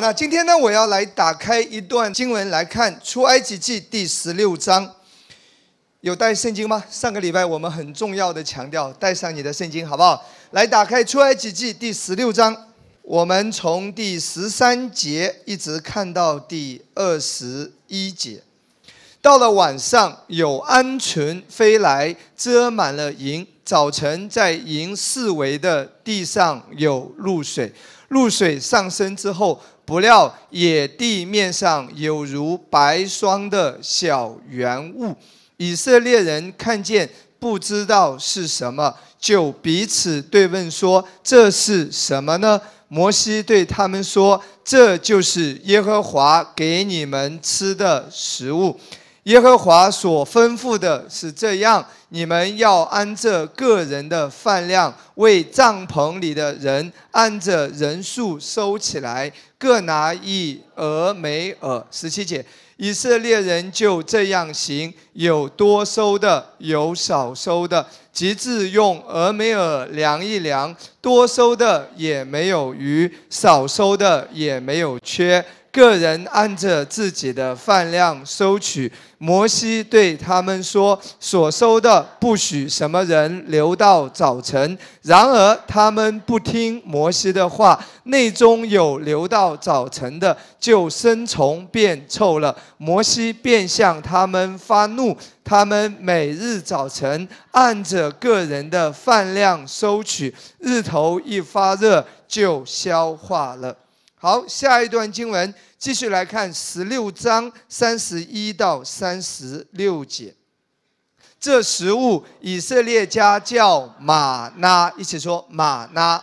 那今天呢，我要来打开一段经文来看《出埃及记》第十六章。有带圣经吗？上个礼拜我们很重要的强调，带上你的圣经，好不好？来打开《出埃及记》第十六章，我们从第十三节一直看到第二十一节。到了晚上，有鹌鹑飞来，遮满了营。早晨，在营四围的地上有露水。露水上升之后，不料野地面上有如白霜的小圆物。以色列人看见，不知道是什么，就彼此对问说：“这是什么呢？”摩西对他们说：“这就是耶和华给你们吃的食物。”耶和华所吩咐的是这样：你们要按着个人的饭量，为帐篷里的人按着人数收起来，各拿一俄梅尔。十七节，以色列人就这样行，有多收的，有少收的，直至用俄梅尔量一量，多收的也没有余，少收的也没有缺。个人按着自己的饭量收取。摩西对他们说：“所收的不许什么人留到早晨。”然而他们不听摩西的话，内中有留到早晨的，就生虫变臭了。摩西便向他们发怒。他们每日早晨按着个人的饭量收取，日头一发热就消化了。好，下一段经文继续来看十六章三十一到三十六节。这食物以色列家叫玛拿，一起说玛拿，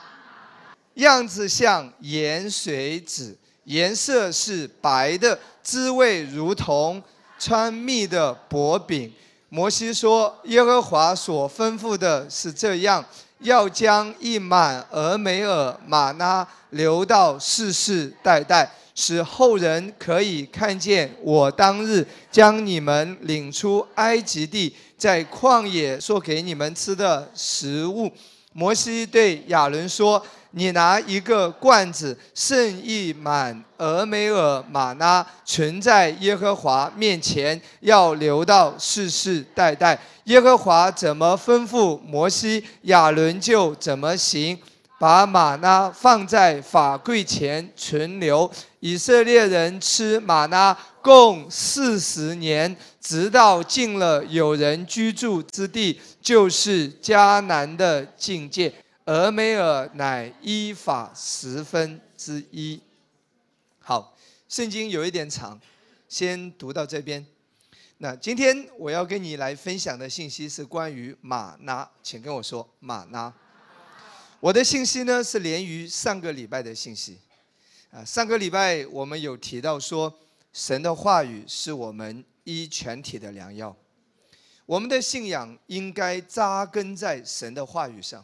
样子像盐水子，颜色是白的，滋味如同穿蜜的薄饼。摩西说：“耶和华所吩咐的是这样。”要将一满俄美尔玛拉留到世世代代，使后人可以看见我当日将你们领出埃及地，在旷野做给你们吃的食物。摩西对亚伦说。你拿一个罐子，盛一满俄梅尔玛拉，存在耶和华面前，要留到世世代代。耶和华怎么吩咐摩西，亚伦就怎么行。把玛拉放在法柜前存留。以色列人吃玛拉共四十年，直到进了有人居住之地，就是迦南的境界。俄梅尔乃依法十分之一。好，圣经有一点长，先读到这边。那今天我要跟你来分享的信息是关于马拿，请跟我说马拿。我的信息呢是连于上个礼拜的信息。啊，上个礼拜我们有提到说，神的话语是我们医全体的良药。我们的信仰应该扎根在神的话语上。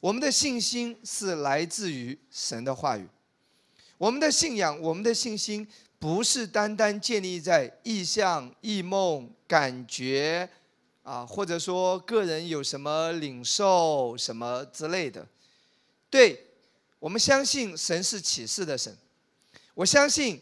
我们的信心是来自于神的话语，我们的信仰，我们的信心不是单单建立在意象、异梦、感觉，啊，或者说个人有什么领受什么之类的。对，我们相信神是启示的神，我相信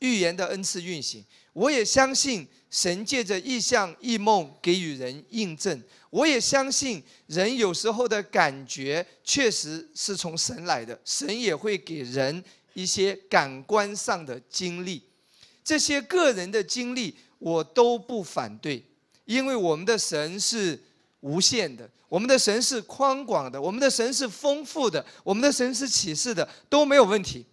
预言的恩赐运行，我也相信神借着意象、异梦给予人印证。我也相信人有时候的感觉确实是从神来的，神也会给人一些感官上的经历，这些个人的经历我都不反对，因为我们的神是无限的，我们的神是宽广的，我们的神是丰富的，我们的神是启示的，都没有问题。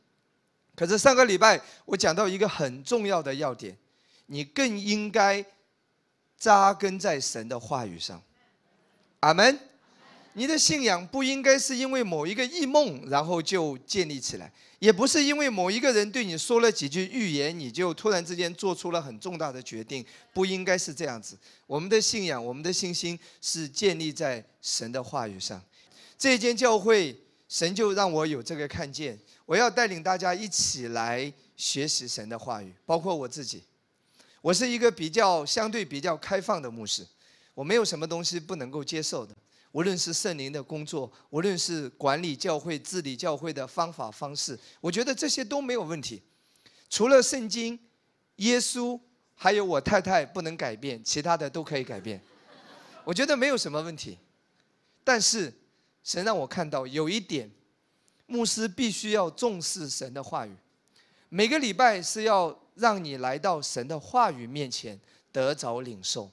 可是上个礼拜我讲到一个很重要的要点，你更应该扎根在神的话语上。阿门，你的信仰不应该是因为某一个异梦，然后就建立起来，也不是因为某一个人对你说了几句预言，你就突然之间做出了很重大的决定，不应该是这样子。我们的信仰，我们的信心是建立在神的话语上。这间教会，神就让我有这个看见，我要带领大家一起来学习神的话语，包括我自己。我是一个比较相对比较开放的牧师。我没有什么东西不能够接受的，无论是圣灵的工作，无论是管理教会、治理教会的方法方式，我觉得这些都没有问题。除了圣经、耶稣，还有我太太不能改变，其他的都可以改变。我觉得没有什么问题。但是，神让我看到有一点，牧师必须要重视神的话语。每个礼拜是要让你来到神的话语面前，得着领受。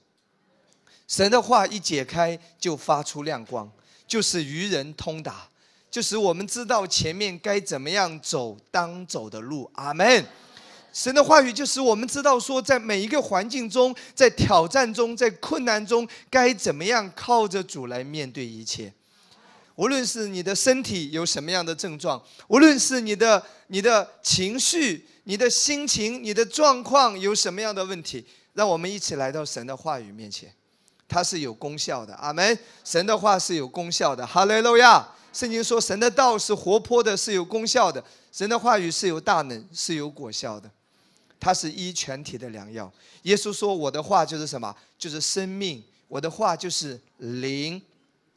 神的话一解开，就发出亮光，就是愚人通达，就使我们知道前面该怎么样走当走的路。阿门。神的话语就使我们知道说，在每一个环境中，在挑战中，在困难中，该怎么样靠着主来面对一切。无论是你的身体有什么样的症状，无论是你的你的情绪、你的心情、你的状况有什么样的问题，让我们一起来到神的话语面前。它是有功效的，阿门。神的话是有功效的，哈利路亚。圣经说，神的道是活泼的，是有功效的。神的话语是有大能，是有果效的。它是医全体的良药。耶稣说：“我的话就是什么？就是生命。我的话就是灵。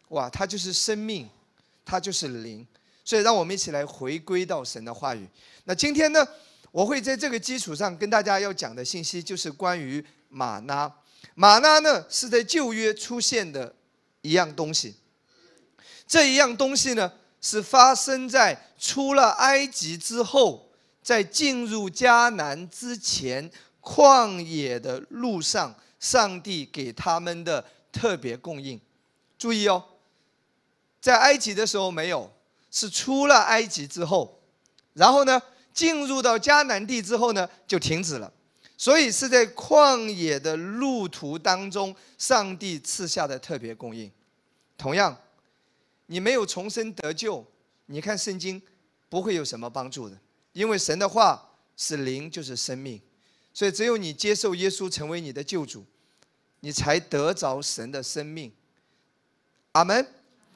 哇，它就是生命，它就是灵。所以，让我们一起来回归到神的话语。那今天呢，我会在这个基础上跟大家要讲的信息，就是关于马拉。马拉呢，是在旧约出现的一样东西。这一样东西呢，是发生在出了埃及之后，在进入迦南之前，旷野的路上，上帝给他们的特别供应。注意哦，在埃及的时候没有，是出了埃及之后，然后呢，进入到迦南地之后呢，就停止了。所以是在旷野的路途当中，上帝赐下的特别供应。同样，你没有重生得救，你看圣经不会有什么帮助的，因为神的话是灵，就是生命。所以只有你接受耶稣成为你的救主，你才得着神的生命。阿门。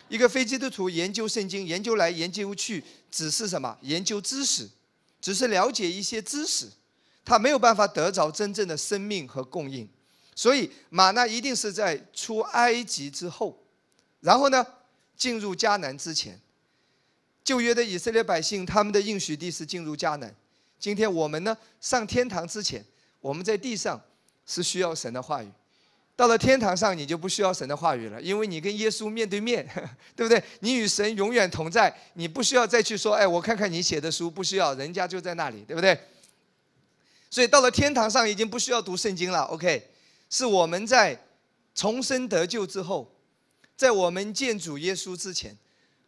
一个非基督徒研究圣经，研究来研究去，只是什么？研究知识，只是了解一些知识。他没有办法得着真正的生命和供应，所以马纳一定是在出埃及之后，然后呢，进入迦南之前。旧约的以色列百姓，他们的应许地是进入迦南。今天我们呢，上天堂之前，我们在地上是需要神的话语。到了天堂上，你就不需要神的话语了，因为你跟耶稣面对面，对不对？你与神永远同在，你不需要再去说，哎，我看看你写的书，不需要，人家就在那里，对不对？所以到了天堂上已经不需要读圣经了，OK？是我们在重生得救之后，在我们见主耶稣之前，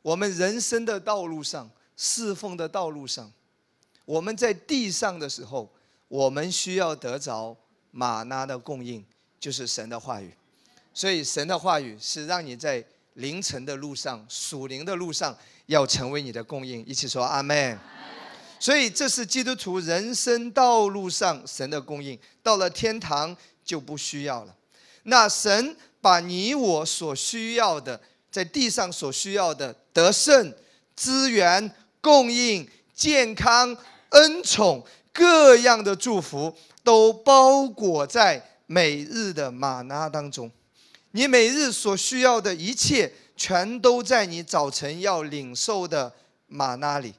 我们人生的道路上、侍奉的道路上，我们在地上的时候，我们需要得着玛拿的供应，就是神的话语。所以神的话语是让你在凌晨的路上、属灵的路上，要成为你的供应。一起说阿门。所以这是基督徒人生道路上神的供应，到了天堂就不需要了。那神把你我所需要的，在地上所需要的得胜、资源、供应、健康、恩宠各样的祝福，都包裹在每日的玛拿当中。你每日所需要的一切，全都在你早晨要领受的玛拿里。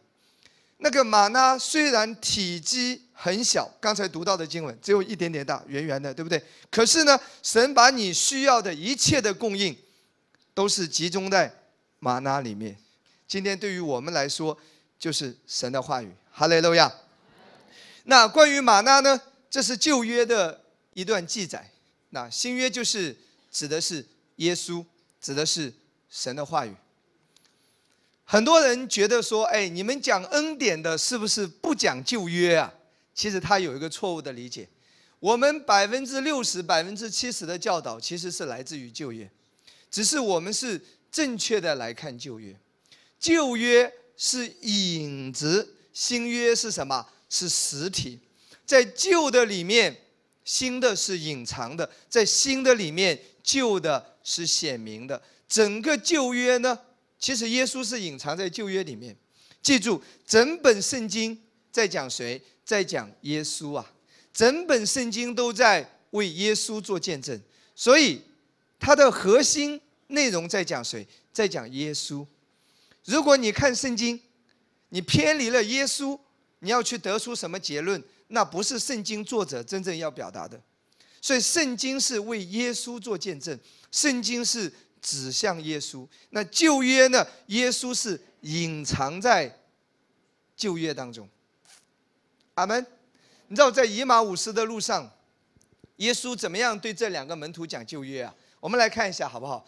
那个玛纳虽然体积很小，刚才读到的经文只有一点点大，圆圆的，对不对？可是呢，神把你需要的一切的供应，都是集中在玛纳里面。今天对于我们来说，就是神的话语。哈利路亚。那关于玛纳呢？这是旧约的一段记载。那新约就是指的是耶稣，指的是神的话语。很多人觉得说：“哎，你们讲恩典的，是不是不讲旧约啊？”其实他有一个错误的理解。我们百分之六十、百分之七十的教导其实是来自于旧约，只是我们是正确的来看旧约。旧约是影子，新约是什么？是实体。在旧的里面，新的是隐藏的；在新的里面，旧的是显明的。整个旧约呢？其实耶稣是隐藏在旧约里面，记住，整本圣经在讲谁？在讲耶稣啊！整本圣经都在为耶稣做见证，所以它的核心内容在讲谁？在讲耶稣。如果你看圣经，你偏离了耶稣，你要去得出什么结论？那不是圣经作者真正要表达的。所以圣经是为耶稣做见证，圣经是指向耶稣。那旧约呢？耶稣是隐藏在旧约当中。阿门。你知道在以马五斯的路上，耶稣怎么样对这两个门徒讲旧约啊？我们来看一下好不好？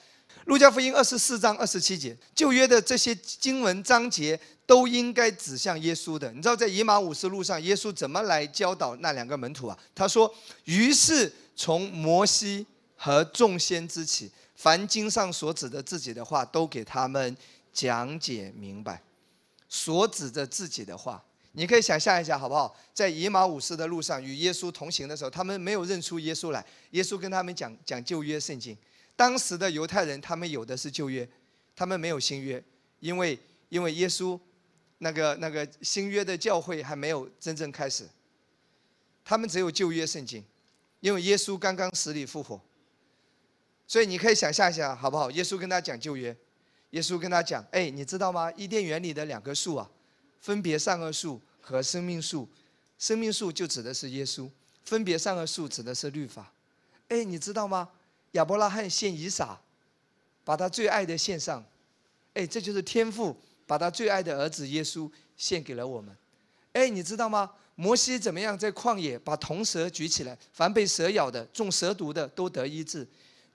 路加福音二十四章二十七节，旧约的这些经文章节都应该指向耶稣的。你知道在以马五斯路上，耶稣怎么来教导那两个门徒啊？他说：“于是从摩西和众先知起，凡经上所指的自己的话，都给他们讲解明白。所指着自己的话。”你可以想象一下，好不好？在以马五斯的路上与耶稣同行的时候，他们没有认出耶稣来。耶稣跟他们讲讲旧约圣经。当时的犹太人，他们有的是旧约，他们没有新约，因为因为耶稣那个那个新约的教会还没有真正开始，他们只有旧约圣经，因为耶稣刚刚死里复活。所以你可以想象一下，好不好？耶稣跟他讲旧约，耶稣跟他讲：“哎，你知道吗？伊甸园里的两棵树啊，分别善恶树。”和生命树，生命树就指的是耶稣，分别善恶树指的是律法。哎，你知道吗？亚伯拉罕献以撒，把他最爱的献上。哎，这就是天父把他最爱的儿子耶稣献给了我们。哎，你知道吗？摩西怎么样在旷野把铜蛇举起来，凡被蛇咬的、中蛇毒的都得医治。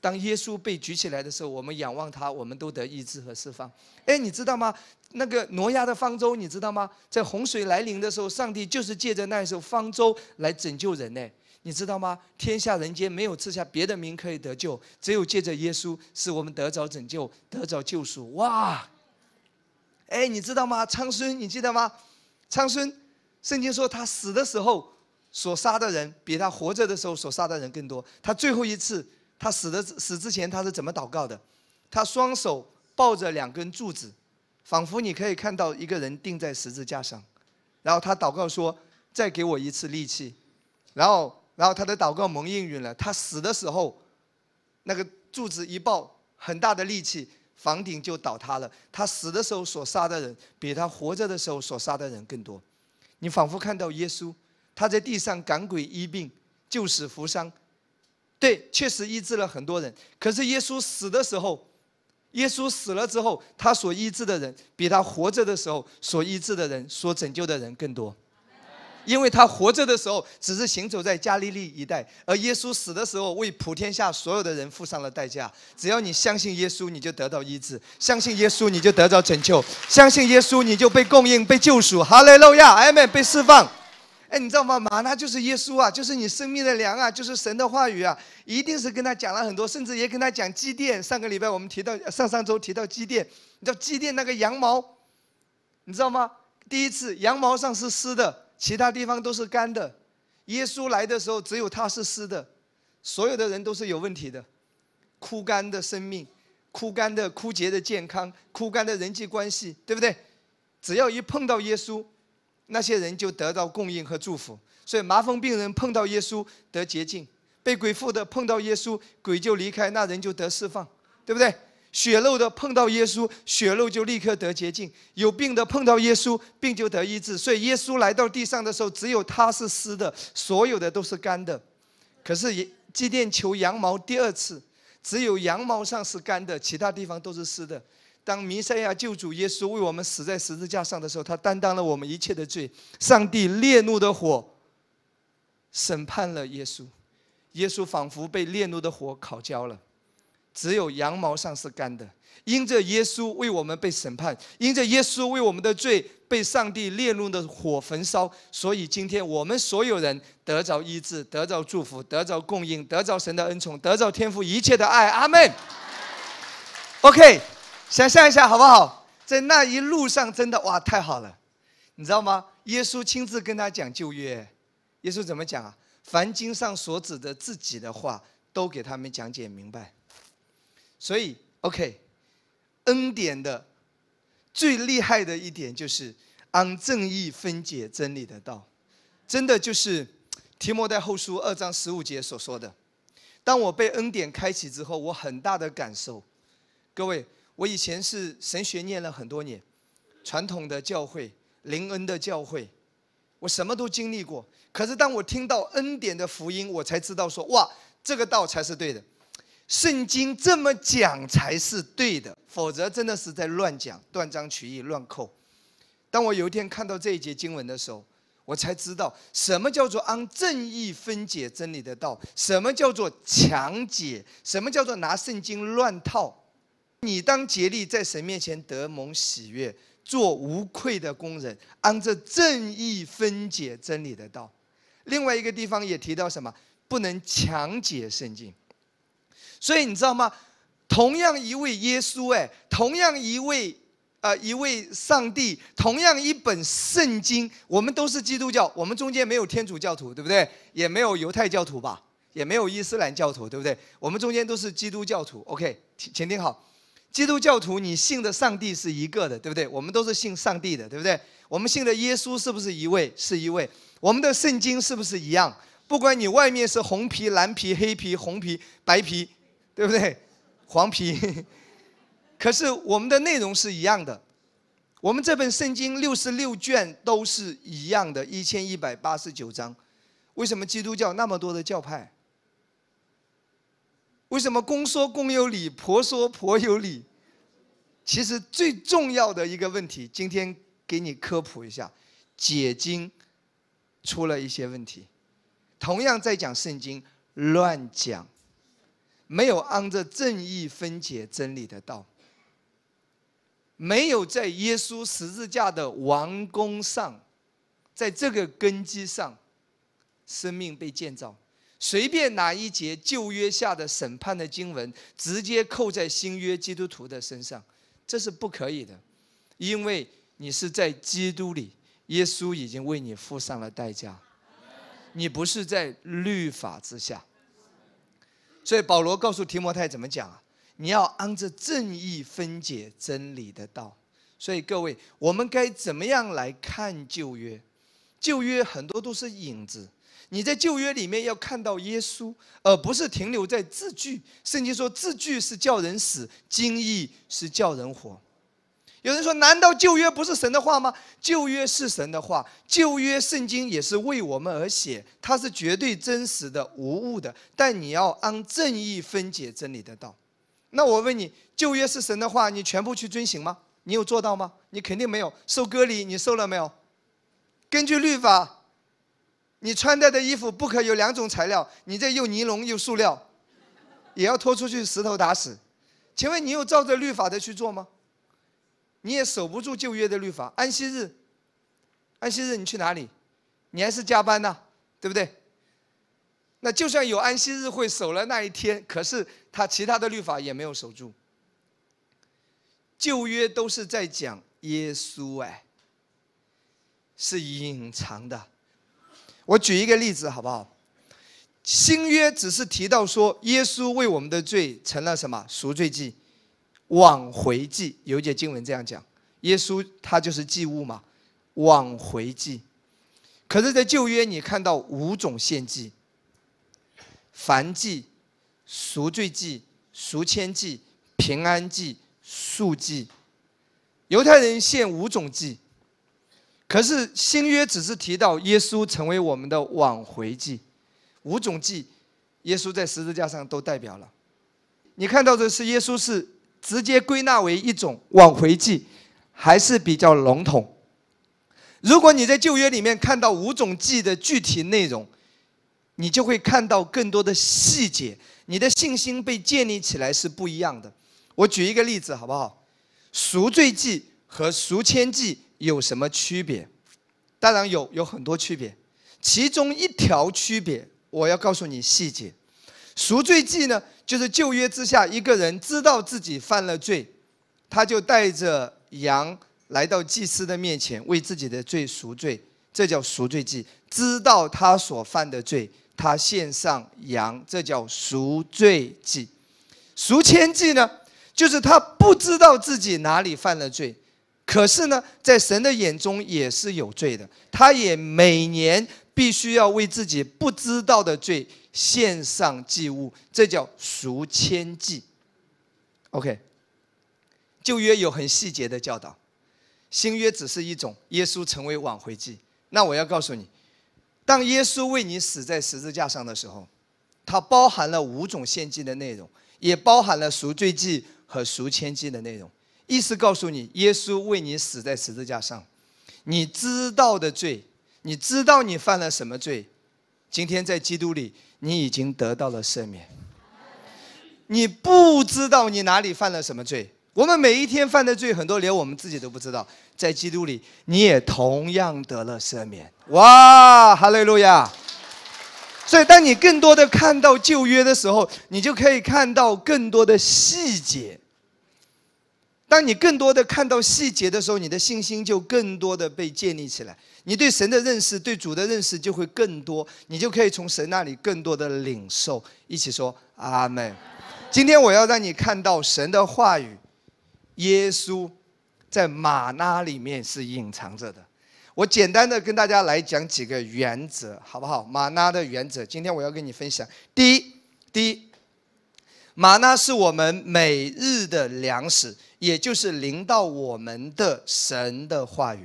当耶稣被举起来的时候，我们仰望他，我们都得医治和释放。哎，你知道吗？那个挪亚的方舟，你知道吗？在洪水来临的时候，上帝就是借着那一艘方舟来拯救人呢。你知道吗？天下人间没有赐下别的名可以得救，只有借着耶稣，使我们得着拯救，得着救赎。哇！哎，你知道吗？昌孙，你记得吗？昌孙，圣经说他死的时候所杀的人，比他活着的时候所杀的人更多。他最后一次。他死的死之前，他是怎么祷告的？他双手抱着两根柱子，仿佛你可以看到一个人钉在十字架上。然后他祷告说：“再给我一次力气。”然后，然后他的祷告蒙应允了。他死的时候，那个柱子一抱，很大的力气，房顶就倒塌了。他死的时候所杀的人，比他活着的时候所杀的人更多。你仿佛看到耶稣，他在地上赶鬼医病，救死扶伤。对，确实医治了很多人。可是耶稣死的时候，耶稣死了之后，他所医治的人比他活着的时候所医治的人、所拯救的人更多。因为他活着的时候只是行走在加利利一带，而耶稣死的时候为普天下所有的人付上了代价。只要你相信耶稣，你就得到医治；相信耶稣，你就得到拯救；相信耶稣，你就被供应、被救赎。哈利路亚，阿门，被释放。哎，你知道吗？马纳就是耶稣啊，就是你生命的粮啊，就是神的话语啊，一定是跟他讲了很多，甚至也跟他讲祭奠。上个礼拜我们提到，上上周提到祭奠，你知道祭奠那个羊毛，你知道吗？第一次羊毛上是湿的，其他地方都是干的。耶稣来的时候，只有他是湿的，所有的人都是有问题的，枯干的生命，枯干的枯竭的健康，枯干的人际关系，对不对？只要一碰到耶稣。那些人就得到供应和祝福，所以麻风病人碰到耶稣得洁净，被鬼附的碰到耶稣鬼就离开，那人就得释放，对不对？血肉的碰到耶稣，血肉就立刻得洁净；有病的碰到耶稣，病就得医治。所以耶稣来到地上的时候，只有他是湿的，所有的都是干的。可是祭奠求羊毛第二次，只有羊毛上是干的，其他地方都是湿的。当弥赛亚救主耶稣为我们死在十字架上的时候，他担当了我们一切的罪。上帝烈怒的火审判了耶稣，耶稣仿佛被烈怒的火烤焦了，只有羊毛上是干的。因着耶稣为我们被审判，因着耶稣为我们的罪被上帝烈怒的火焚烧，所以今天我们所有人得着医治，得着祝福，得着供应，得着神的恩宠，得着天父一切的爱。阿门。OK。想象一下好不好？在那一路上，真的哇，太好了，你知道吗？耶稣亲自跟他讲旧约，耶稣怎么讲啊？凡经上所指的自己的话，都给他们讲解明白。所以，OK，恩典的最厉害的一点就是按正义分解真理的道，真的就是提摩太后书二章十五节所说的。当我被恩典开启之后，我很大的感受。各位，我以前是神学念了很多年，传统的教会、灵恩的教会，我什么都经历过。可是当我听到恩典的福音，我才知道说，哇，这个道才是对的。圣经这么讲才是对的，否则真的是在乱讲、断章取义、乱扣。当我有一天看到这一节经文的时候，我才知道什么叫做按正义分解真理的道，什么叫做强解，什么叫做拿圣经乱套。你当竭力在神面前得蒙喜悦，做无愧的工人，按着正义分解真理的道。另外一个地方也提到什么？不能强解圣经。所以你知道吗？同样一位耶稣，哎，同样一位，呃，一位上帝，同样一本圣经，我们都是基督教，我们中间没有天主教徒，对不对？也没有犹太教徒吧？也没有伊斯兰教徒，对不对？我们中间都是基督教徒。OK，请听好。基督教徒，你信的上帝是一个的，对不对？我们都是信上帝的，对不对？我们信的耶稣是不是一位？是一位。我们的圣经是不是一样？不管你外面是红皮、蓝皮、黑皮、红皮、白皮，对不对？黄皮，可是我们的内容是一样的。我们这本圣经六十六卷都是一样的，一千一百八十九章。为什么基督教那么多的教派？为什么公说公有理，婆说婆有理？其实最重要的一个问题，今天给你科普一下，解经出了一些问题。同样在讲圣经，乱讲，没有按着正义分解真理的道，没有在耶稣十字架的王宫上，在这个根基上，生命被建造。随便拿一节旧约下的审判的经文，直接扣在新约基督徒的身上，这是不可以的，因为你是在基督里，耶稣已经为你付上了代价，你不是在律法之下。所以保罗告诉提摩太怎么讲啊？你要按着正义分解真理的道。所以各位，我们该怎么样来看旧约？旧约很多都是影子。你在旧约里面要看到耶稣，而不是停留在字句。圣经说字句是叫人死，经义是叫人活。有人说，难道旧约不是神的话吗？旧约是神的话，旧约圣经也是为我们而写，它是绝对真实的、无误的。但你要按正义分解真理的道。那我问你，旧约是神的话，你全部去遵行吗？你有做到吗？你肯定没有。受割礼，你受了没有？根据律法。你穿戴的衣服不可有两种材料，你这又尼龙又塑料，也要拖出去石头打死。请问你有照着律法的去做吗？你也守不住旧约的律法。安息日，安息日你去哪里？你还是加班呢，对不对？那就算有安息日会守了那一天，可是他其他的律法也没有守住。旧约都是在讲耶稣，哎，是隐藏的。我举一个例子好不好？新约只是提到说，耶稣为我们的罪成了什么赎罪祭、挽回祭。有一节经文这样讲：耶稣他就是祭物嘛，挽回祭。可是，在旧约你看到五种献祭：燔祭、赎罪祭、赎愆祭、平安祭、赎祭。犹太人献五种祭。可是新约只是提到耶稣成为我们的挽回祭，五种祭，耶稣在十字架上都代表了。你看到的是耶稣是直接归纳为一种挽回祭，还是比较笼统？如果你在旧约里面看到五种祭的具体内容，你就会看到更多的细节，你的信心被建立起来是不一样的。我举一个例子好不好？赎罪祭和赎愆祭。有什么区别？当然有，有很多区别。其中一条区别，我要告诉你细节。赎罪祭呢，就是旧约之下，一个人知道自己犯了罪，他就带着羊来到祭司的面前，为自己的罪赎罪，这叫赎罪祭。知道他所犯的罪，他献上羊，这叫赎罪祭。赎愆祭呢，就是他不知道自己哪里犯了罪。可是呢，在神的眼中也是有罪的，他也每年必须要为自己不知道的罪献上祭物，这叫赎愆祭。OK，旧约有很细节的教导，新约只是一种耶稣成为挽回祭。那我要告诉你，当耶稣为你死在十字架上的时候，它包含了五种献祭的内容，也包含了赎罪祭和赎愆祭的内容。意思告诉你，耶稣为你死在十字架上，你知道的罪，你知道你犯了什么罪，今天在基督里，你已经得到了赦免。你不知道你哪里犯了什么罪，我们每一天犯的罪很多，连我们自己都不知道。在基督里，你也同样得了赦免。哇，哈利路亚！所以，当你更多的看到旧约的时候，你就可以看到更多的细节。当你更多的看到细节的时候，你的信心就更多的被建立起来，你对神的认识、对主的认识就会更多，你就可以从神那里更多的领受。一起说阿门。今天我要让你看到神的话语，耶稣在马纳里面是隐藏着的。我简单的跟大家来讲几个原则，好不好？马纳的原则，今天我要跟你分享。第一，第一，马纳是我们每日的粮食。也就是临到我们的神的话语，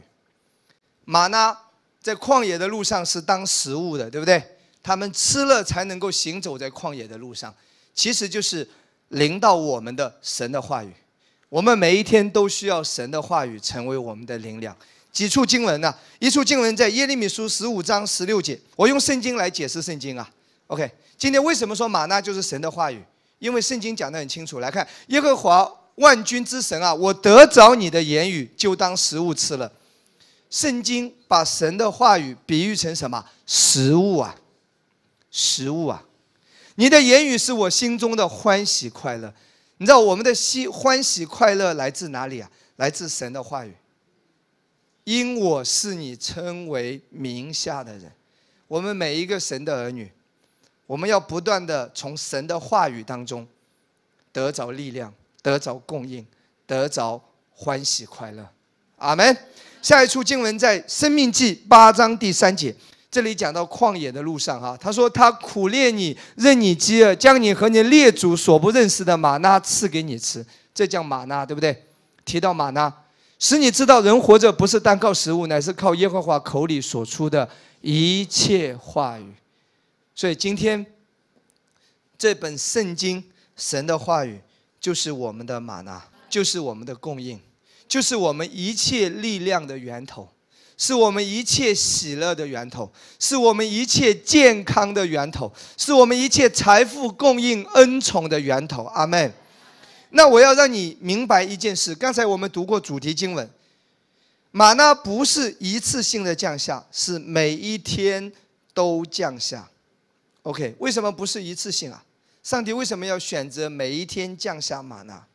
马纳在旷野的路上是当食物的，对不对？他们吃了才能够行走在旷野的路上，其实就是临到我们的神的话语。我们每一天都需要神的话语成为我们的灵粮。几处经文呢？一处经文在耶利米书十五章十六节。我用圣经来解释圣经啊。OK，今天为什么说马纳就是神的话语？因为圣经讲得很清楚。来看耶和华。万军之神啊，我得着你的言语，就当食物吃了。圣经把神的话语比喻成什么？食物啊，食物啊！你的言语是我心中的欢喜快乐。你知道我们的喜欢喜快乐来自哪里啊？来自神的话语。因我是你称为名下的人，我们每一个神的儿女，我们要不断的从神的话语当中得着力量。得着供应，得着欢喜快乐，阿门。下一处经文在《生命记》八章第三节，这里讲到旷野的路上哈，他说他苦练你，任你饥饿，将你和你列祖所不认识的玛纳赐给你吃，这叫玛纳，对不对？提到玛纳，使你知道人活着不是单靠食物，乃是靠耶和华口里所出的一切话语。所以今天这本圣经，神的话语。就是我们的玛纳，就是我们的供应，就是我们一切力量的源头，是我们一切喜乐的源头，是我们一切健康的源头，是我们一切财富供应恩宠的源头。阿门。那我要让你明白一件事，刚才我们读过主题经文，玛纳不是一次性的降下，是每一天都降下。OK，为什么不是一次性啊？上帝为什么要选择每一天降下玛纳？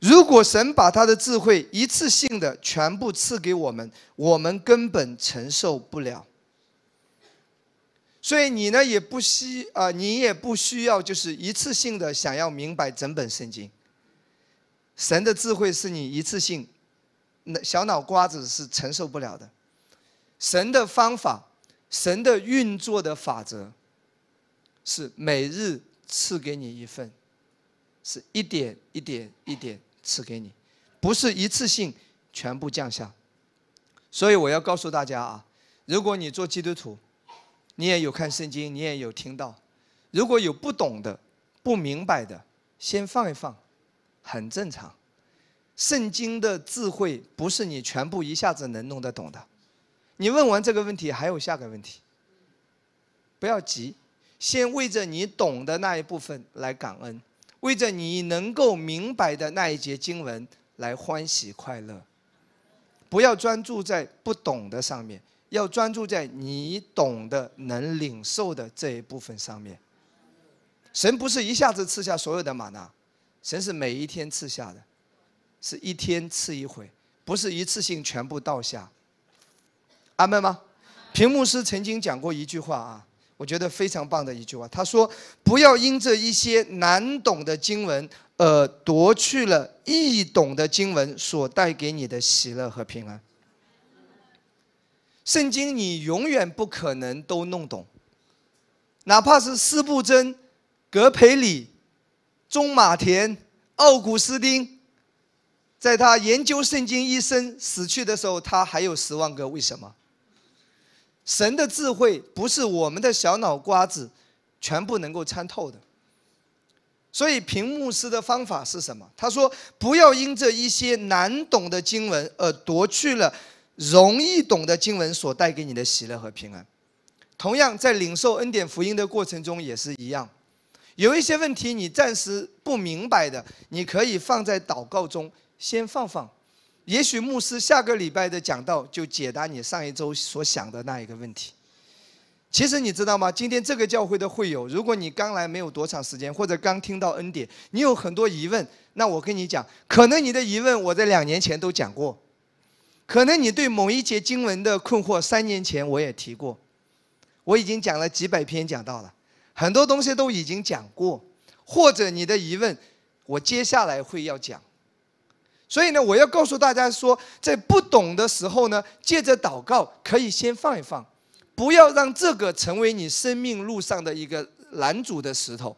如果神把他的智慧一次性的全部赐给我们，我们根本承受不了。所以你呢也不需啊，你也不需要就是一次性的想要明白整本圣经。神的智慧是你一次性，那小脑瓜子是承受不了的。神的方法，神的运作的法则。是每日赐给你一份，是一点一点一点赐给你，不是一次性全部降下。所以我要告诉大家啊，如果你做基督徒，你也有看圣经，你也有听到，如果有不懂的、不明白的，先放一放，很正常。圣经的智慧不是你全部一下子能弄得懂的。你问完这个问题，还有下个问题，不要急。先为着你懂的那一部分来感恩，为着你能够明白的那一节经文来欢喜快乐。不要专注在不懂的上面，要专注在你懂的、能领受的这一部分上面。神不是一下子赐下所有的玛纳，神是每一天赐下的，是一天赐一回，不是一次性全部倒下。阿门吗？屏幕师曾经讲过一句话啊。我觉得非常棒的一句话，他说：“不要因着一些难懂的经文，而夺去了易懂的经文所带给你的喜乐和平安。圣经你永远不可能都弄懂，哪怕是斯布真、格培里、中马田、奥古斯丁，在他研究圣经一生死去的时候，他还有十万个为什么。神的智慧不是我们的小脑瓜子全部能够参透的。所以，平牧师的方法是什么？他说：“不要因这一些难懂的经文而夺去了容易懂的经文所带给你的喜乐和平安。”同样，在领受恩典福音的过程中也是一样。有一些问题你暂时不明白的，你可以放在祷告中先放放。也许牧师下个礼拜的讲道就解答你上一周所想的那一个问题。其实你知道吗？今天这个教会的会友，如果你刚来没有多长时间，或者刚听到恩典，你有很多疑问，那我跟你讲，可能你的疑问我在两年前都讲过，可能你对某一节经文的困惑，三年前我也提过，我已经讲了几百篇讲到了，很多东西都已经讲过，或者你的疑问，我接下来会要讲，所以呢，我要告诉大家说，在不懂的时候呢，借着祷告可以先放一放。不要让这个成为你生命路上的一个拦阻的石头，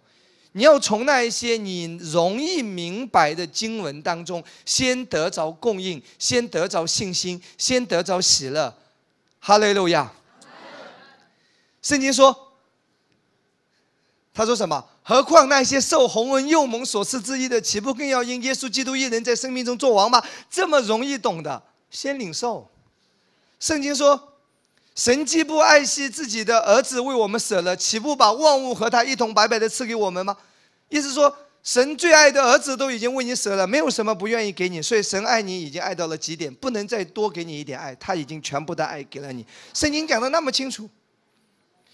你要从那一些你容易明白的经文当中，先得着供应，先得着信心，先得着喜乐。哈利路亚。圣经说，他说什么？何况那些受洪恩幼蒙所赐之意的，岂不更要因耶稣基督一人在生命中做王吗？这么容易懂的，先领受。圣经说。神既不爱惜自己的儿子为我们舍了，岂不把万物和他一同白白的赐给我们吗？意思说，神最爱的儿子都已经为你舍了，没有什么不愿意给你。所以神爱你已经爱到了极点，不能再多给你一点爱，他已经全部的爱给了你。圣经讲的那么清楚，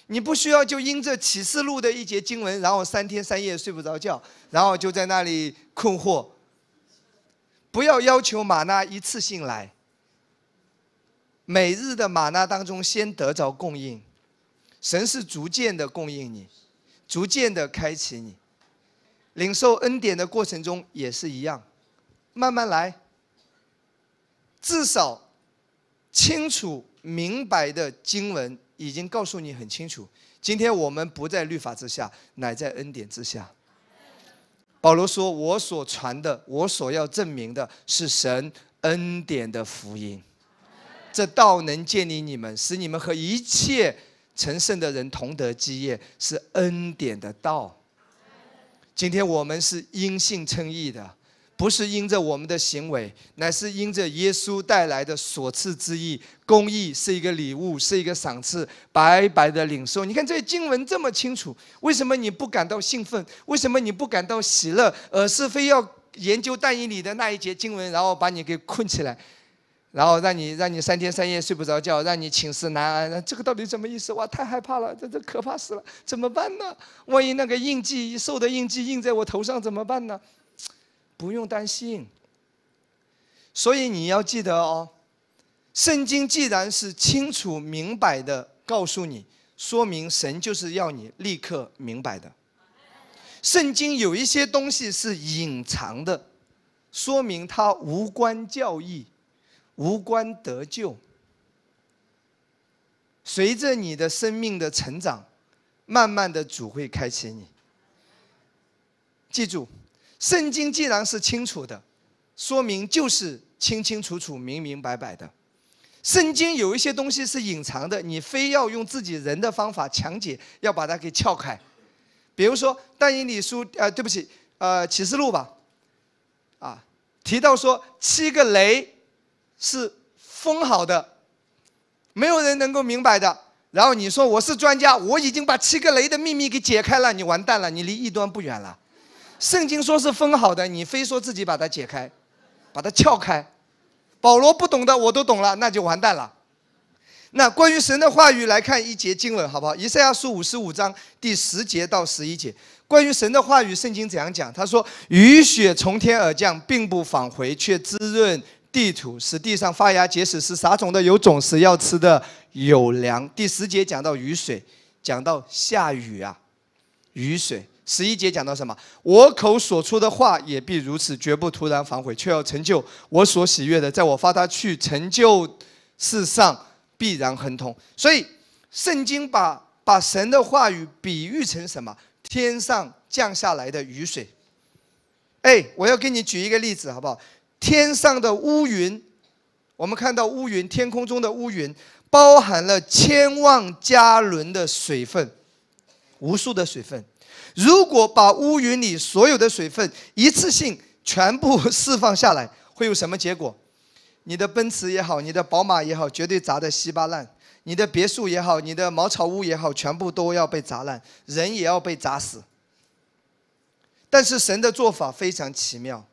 你不需要就因这启示录的一节经文，然后三天三夜睡不着觉，然后就在那里困惑。不要要求马纳一次性来。每日的玛纳当中，先得着供应，神是逐渐的供应你，逐渐的开启你，领受恩典的过程中也是一样，慢慢来。至少清楚明白的经文已经告诉你很清楚。今天我们不在律法之下，乃在恩典之下。保罗说：“我所传的，我所要证明的是神恩典的福音。”这道能建立你们，使你们和一切成圣的人同得基业，是恩典的道。今天我们是因信称义的，不是因着我们的行为，乃是因着耶稣带来的所赐之义。公义是一个礼物，是一个赏赐，白白的领受。你看这经文这么清楚，为什么你不感到兴奋？为什么你不感到喜乐？而是非要研究但以里的那一节经文，然后把你给困起来？然后让你让你三天三夜睡不着觉，让你寝食难安，这个到底什么意思？哇，太害怕了，这这可怕死了，怎么办呢？万一那个印记受的印记印在我头上怎么办呢？不用担心。所以你要记得哦，圣经既然是清楚明白的告诉你，说明神就是要你立刻明白的。圣经有一些东西是隐藏的，说明它无关教义。无关得救。随着你的生命的成长，慢慢的主会开启你。记住，圣经既然是清楚的，说明就是清清楚楚、明明白白的。圣经有一些东西是隐藏的，你非要用自己人的方法强解，要把它给撬开。比如说《但以理书》，呃，对不起，呃，《启示录》吧，啊，提到说七个雷。是封好的，没有人能够明白的。然后你说我是专家，我已经把七个雷的秘密给解开了，你完蛋了，你离异端不远了。圣经说是封好的，你非说自己把它解开，把它撬开。保罗不懂的我都懂了，那就完蛋了。那关于神的话语来看一节经文好不好？以赛亚书五十五章第十节到十一节，关于神的话语，圣经怎样讲？他说：“雨雪从天而降，并不返回，却滋润。”地土使地上发芽结实，是撒种的有种时，要吃的有粮。第十节讲到雨水，讲到下雨啊，雨水。十一节讲到什么？我口所出的话也必如此，绝不突然反悔，却要成就我所喜悦的。在我发他去成就世上，必然亨通。所以圣经把把神的话语比喻成什么？天上降下来的雨水。哎，我要给你举一个例子，好不好？天上的乌云，我们看到乌云，天空中的乌云包含了千万加仑的水分，无数的水分。如果把乌云里所有的水分一次性全部释放下来，会有什么结果？你的奔驰也好，你的宝马也好，绝对砸得稀巴烂；你的别墅也好，你的茅草屋也好，全部都要被砸烂，人也要被砸死。但是神的做法非常奇妙。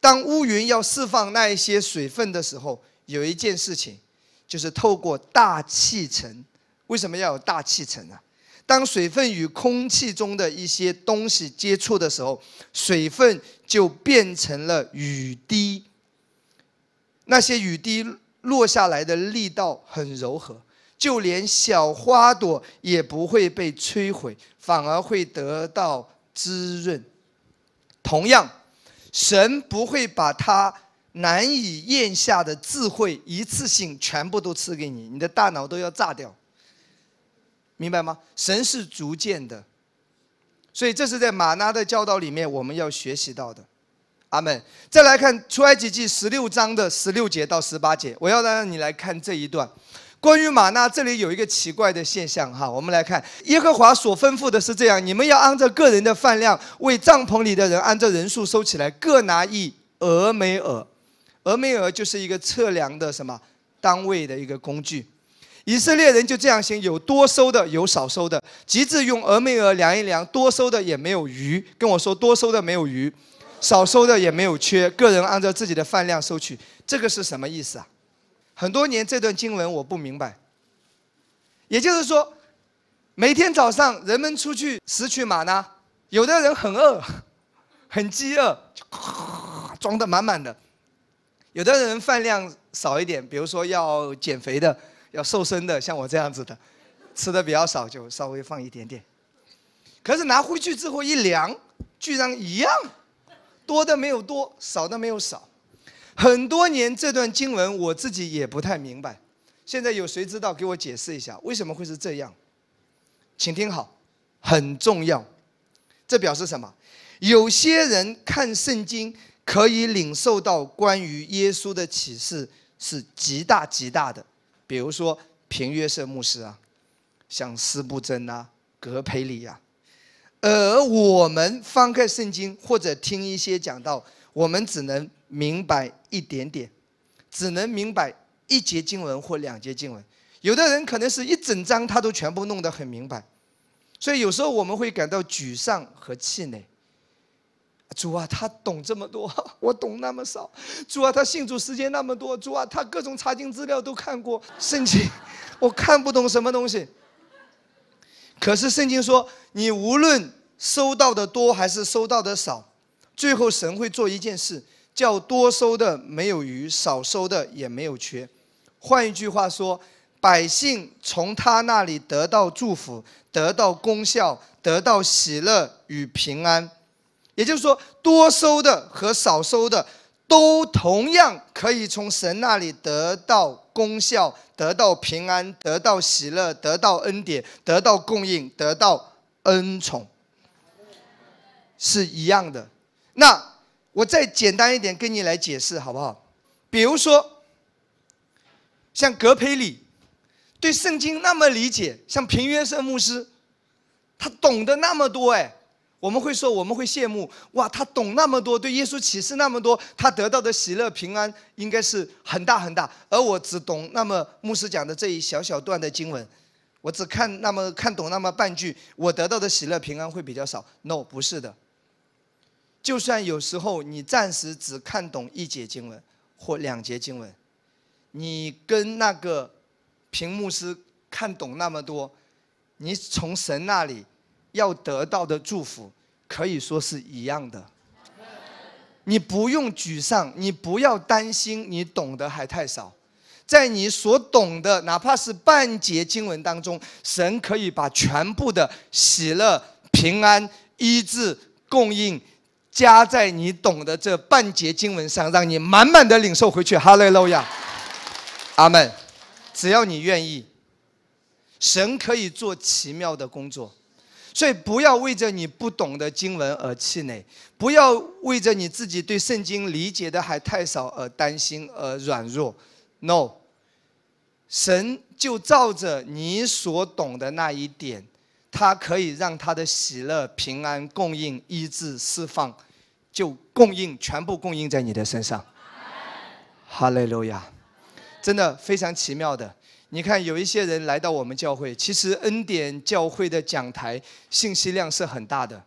当乌云要释放那一些水分的时候，有一件事情，就是透过大气层。为什么要有大气层呢？当水分与空气中的一些东西接触的时候，水分就变成了雨滴。那些雨滴落下来的力道很柔和，就连小花朵也不会被摧毁，反而会得到滋润。同样。神不会把他难以咽下的智慧一次性全部都赐给你，你的大脑都要炸掉，明白吗？神是逐渐的，所以这是在马拿的教导里面我们要学习到的。阿门。再来看出埃及记十六章的十六节到十八节，我要让你来看这一段。关于马纳，这里有一个奇怪的现象哈，我们来看，耶和华所吩咐的是这样：你们要按照个人的饭量，为帐篷里的人按照人数收起来，各拿一俄梅尔。俄梅尔就是一个测量的什么单位的一个工具。以色列人就这样行，有多收的，有少收的，极致用俄梅尔量一量，多收的也没有余。跟我说，多收的没有余，少收的也没有缺，个人按照自己的饭量收取。这个是什么意思啊？很多年这段经文我不明白，也就是说，每天早上人们出去拾取马呢，有的人很饿，很饥饿，装的满满的；有的人饭量少一点，比如说要减肥的、要瘦身的，像我这样子的，吃的比较少，就稍微放一点点。可是拿回去之后一量，居然一样，多的没有多，少的没有少。很多年这段经文我自己也不太明白，现在有谁知道给我解释一下为什么会是这样？请听好，很重要。这表示什么？有些人看圣经可以领受到关于耶稣的启示是极大极大的，比如说平约瑟牧师啊，像斯布真啊、格培里呀，而我们翻开圣经或者听一些讲道，我们只能。明白一点点，只能明白一节经文或两节经文。有的人可能是一整章他都全部弄得很明白，所以有时候我们会感到沮丧和气馁。主啊，他懂这么多，我懂那么少。主啊，他信主时间那么多，主啊，他各种查经资料都看过，圣经我看不懂什么东西。可是圣经说，你无论收到的多还是收到的少，最后神会做一件事。叫多收的没有余，少收的也没有缺。换一句话说，百姓从他那里得到祝福，得到功效，得到喜乐与平安。也就是说，多收的和少收的都同样可以从神那里得到功效，得到平安，得到喜乐，得到恩典，得到供应，得到恩宠，是一样的。那。我再简单一点跟你来解释好不好？比如说，像格培里，对圣经那么理解，像平约瑟牧师，他懂得那么多哎，我们会说我们会羡慕哇，他懂那么多，对耶稣启示那么多，他得到的喜乐平安应该是很大很大，而我只懂那么牧师讲的这一小小段的经文，我只看那么看懂那么半句，我得到的喜乐平安会比较少。No，不是的。就算有时候你暂时只看懂一节经文或两节经文，你跟那个屏幕师看懂那么多，你从神那里要得到的祝福可以说是一样的。你不用沮丧，你不要担心你懂得还太少，在你所懂的哪怕是半节经文当中，神可以把全部的喜乐、平安、医治、供应。加在你懂的这半节经文上，让你满满的领受回去。哈利路亚，阿门。只要你愿意，神可以做奇妙的工作。所以不要为着你不懂的经文而气馁，不要为着你自己对圣经理解的还太少而担心而软弱。No，神就照着你所懂的那一点，他可以让他的喜乐、平安、供应、医治、释放，就供应全部供应在你的身上。哈利路亚，真的非常奇妙的。你看，有一些人来到我们教会，其实恩典教会的讲台信息量是很大的。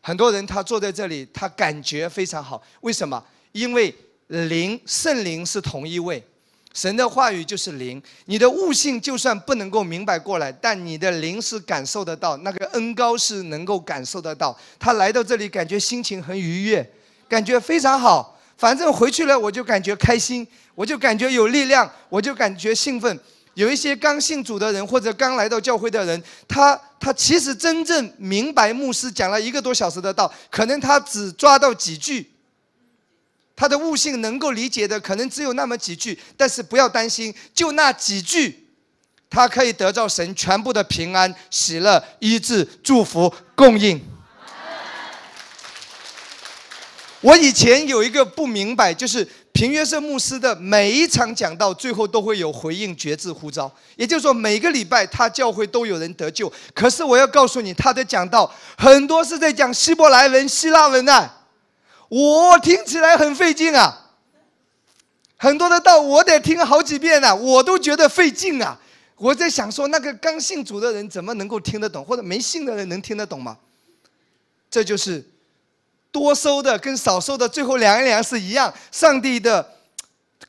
很多人他坐在这里，他感觉非常好。为什么？因为灵圣灵是同一位，神的话语就是灵。你的悟性就算不能够明白过来，但你的灵是感受得到，那个恩高是能够感受得到。他来到这里，感觉心情很愉悦，感觉非常好。反正回去了，我就感觉开心，我就感觉有力量，我就感觉兴奋。有一些刚信主的人，或者刚来到教会的人，他他其实真正明白牧师讲了一个多小时的道，可能他只抓到几句，他的悟性能够理解的可能只有那么几句。但是不要担心，就那几句，他可以得到神全部的平安、喜乐、医治、祝福、供应。我以前有一个不明白，就是。平约瑟牧师的每一场讲道，最后都会有回应绝志呼召，也就是说，每个礼拜他教会都有人得救。可是我要告诉你，他的讲道很多是在讲希伯来文、希腊文啊，我听起来很费劲啊。很多的道我得听好几遍啊，我都觉得费劲啊。我在想说，那个刚信主的人怎么能够听得懂，或者没信的人能听得懂吗？这就是。多收的跟少收的，最后量一量是一样。上帝的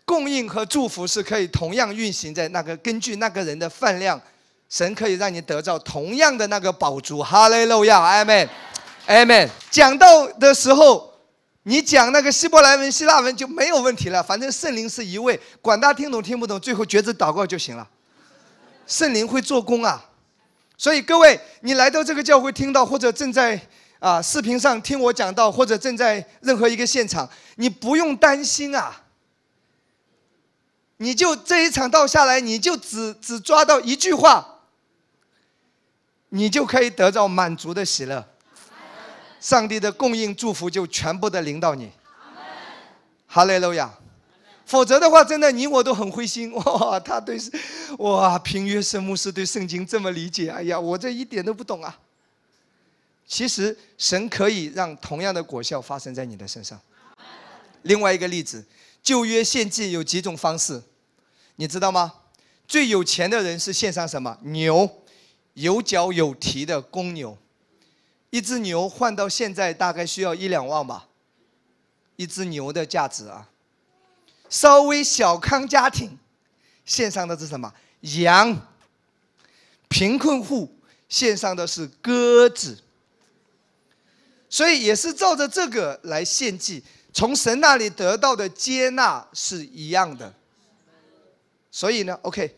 供应和祝福是可以同样运行在那个根据那个人的饭量，神可以让你得到同样的那个宝珠。哈利路亚，阿门，阿门。讲到的时候，你讲那个希伯来文、希腊文就没有问题了。反正圣灵是一位，管他听懂听不懂，最后觉知祷告就行了。圣灵会做工啊。所以各位，你来到这个教会听到或者正在。啊，视频上听我讲到，或者正在任何一个现场，你不用担心啊。你就这一场道下来，你就只只抓到一句话，你就可以得到满足的喜乐。上帝的供应祝福就全部的临到你。哈利路亚。否则的话，真的你我都很灰心。哇，他对，哇，平约圣牧师对圣经这么理解，哎呀，我这一点都不懂啊。其实神可以让同样的果效发生在你的身上。另外一个例子，旧约献祭有几种方式，你知道吗？最有钱的人是献上什么？牛，有角有蹄的公牛，一只牛换到现在大概需要一两万吧，一只牛的价值啊。稍微小康家庭献上的是什么？羊。贫困户献上的是鸽子。所以也是照着这个来献祭，从神那里得到的接纳是一样的。所以呢，OK，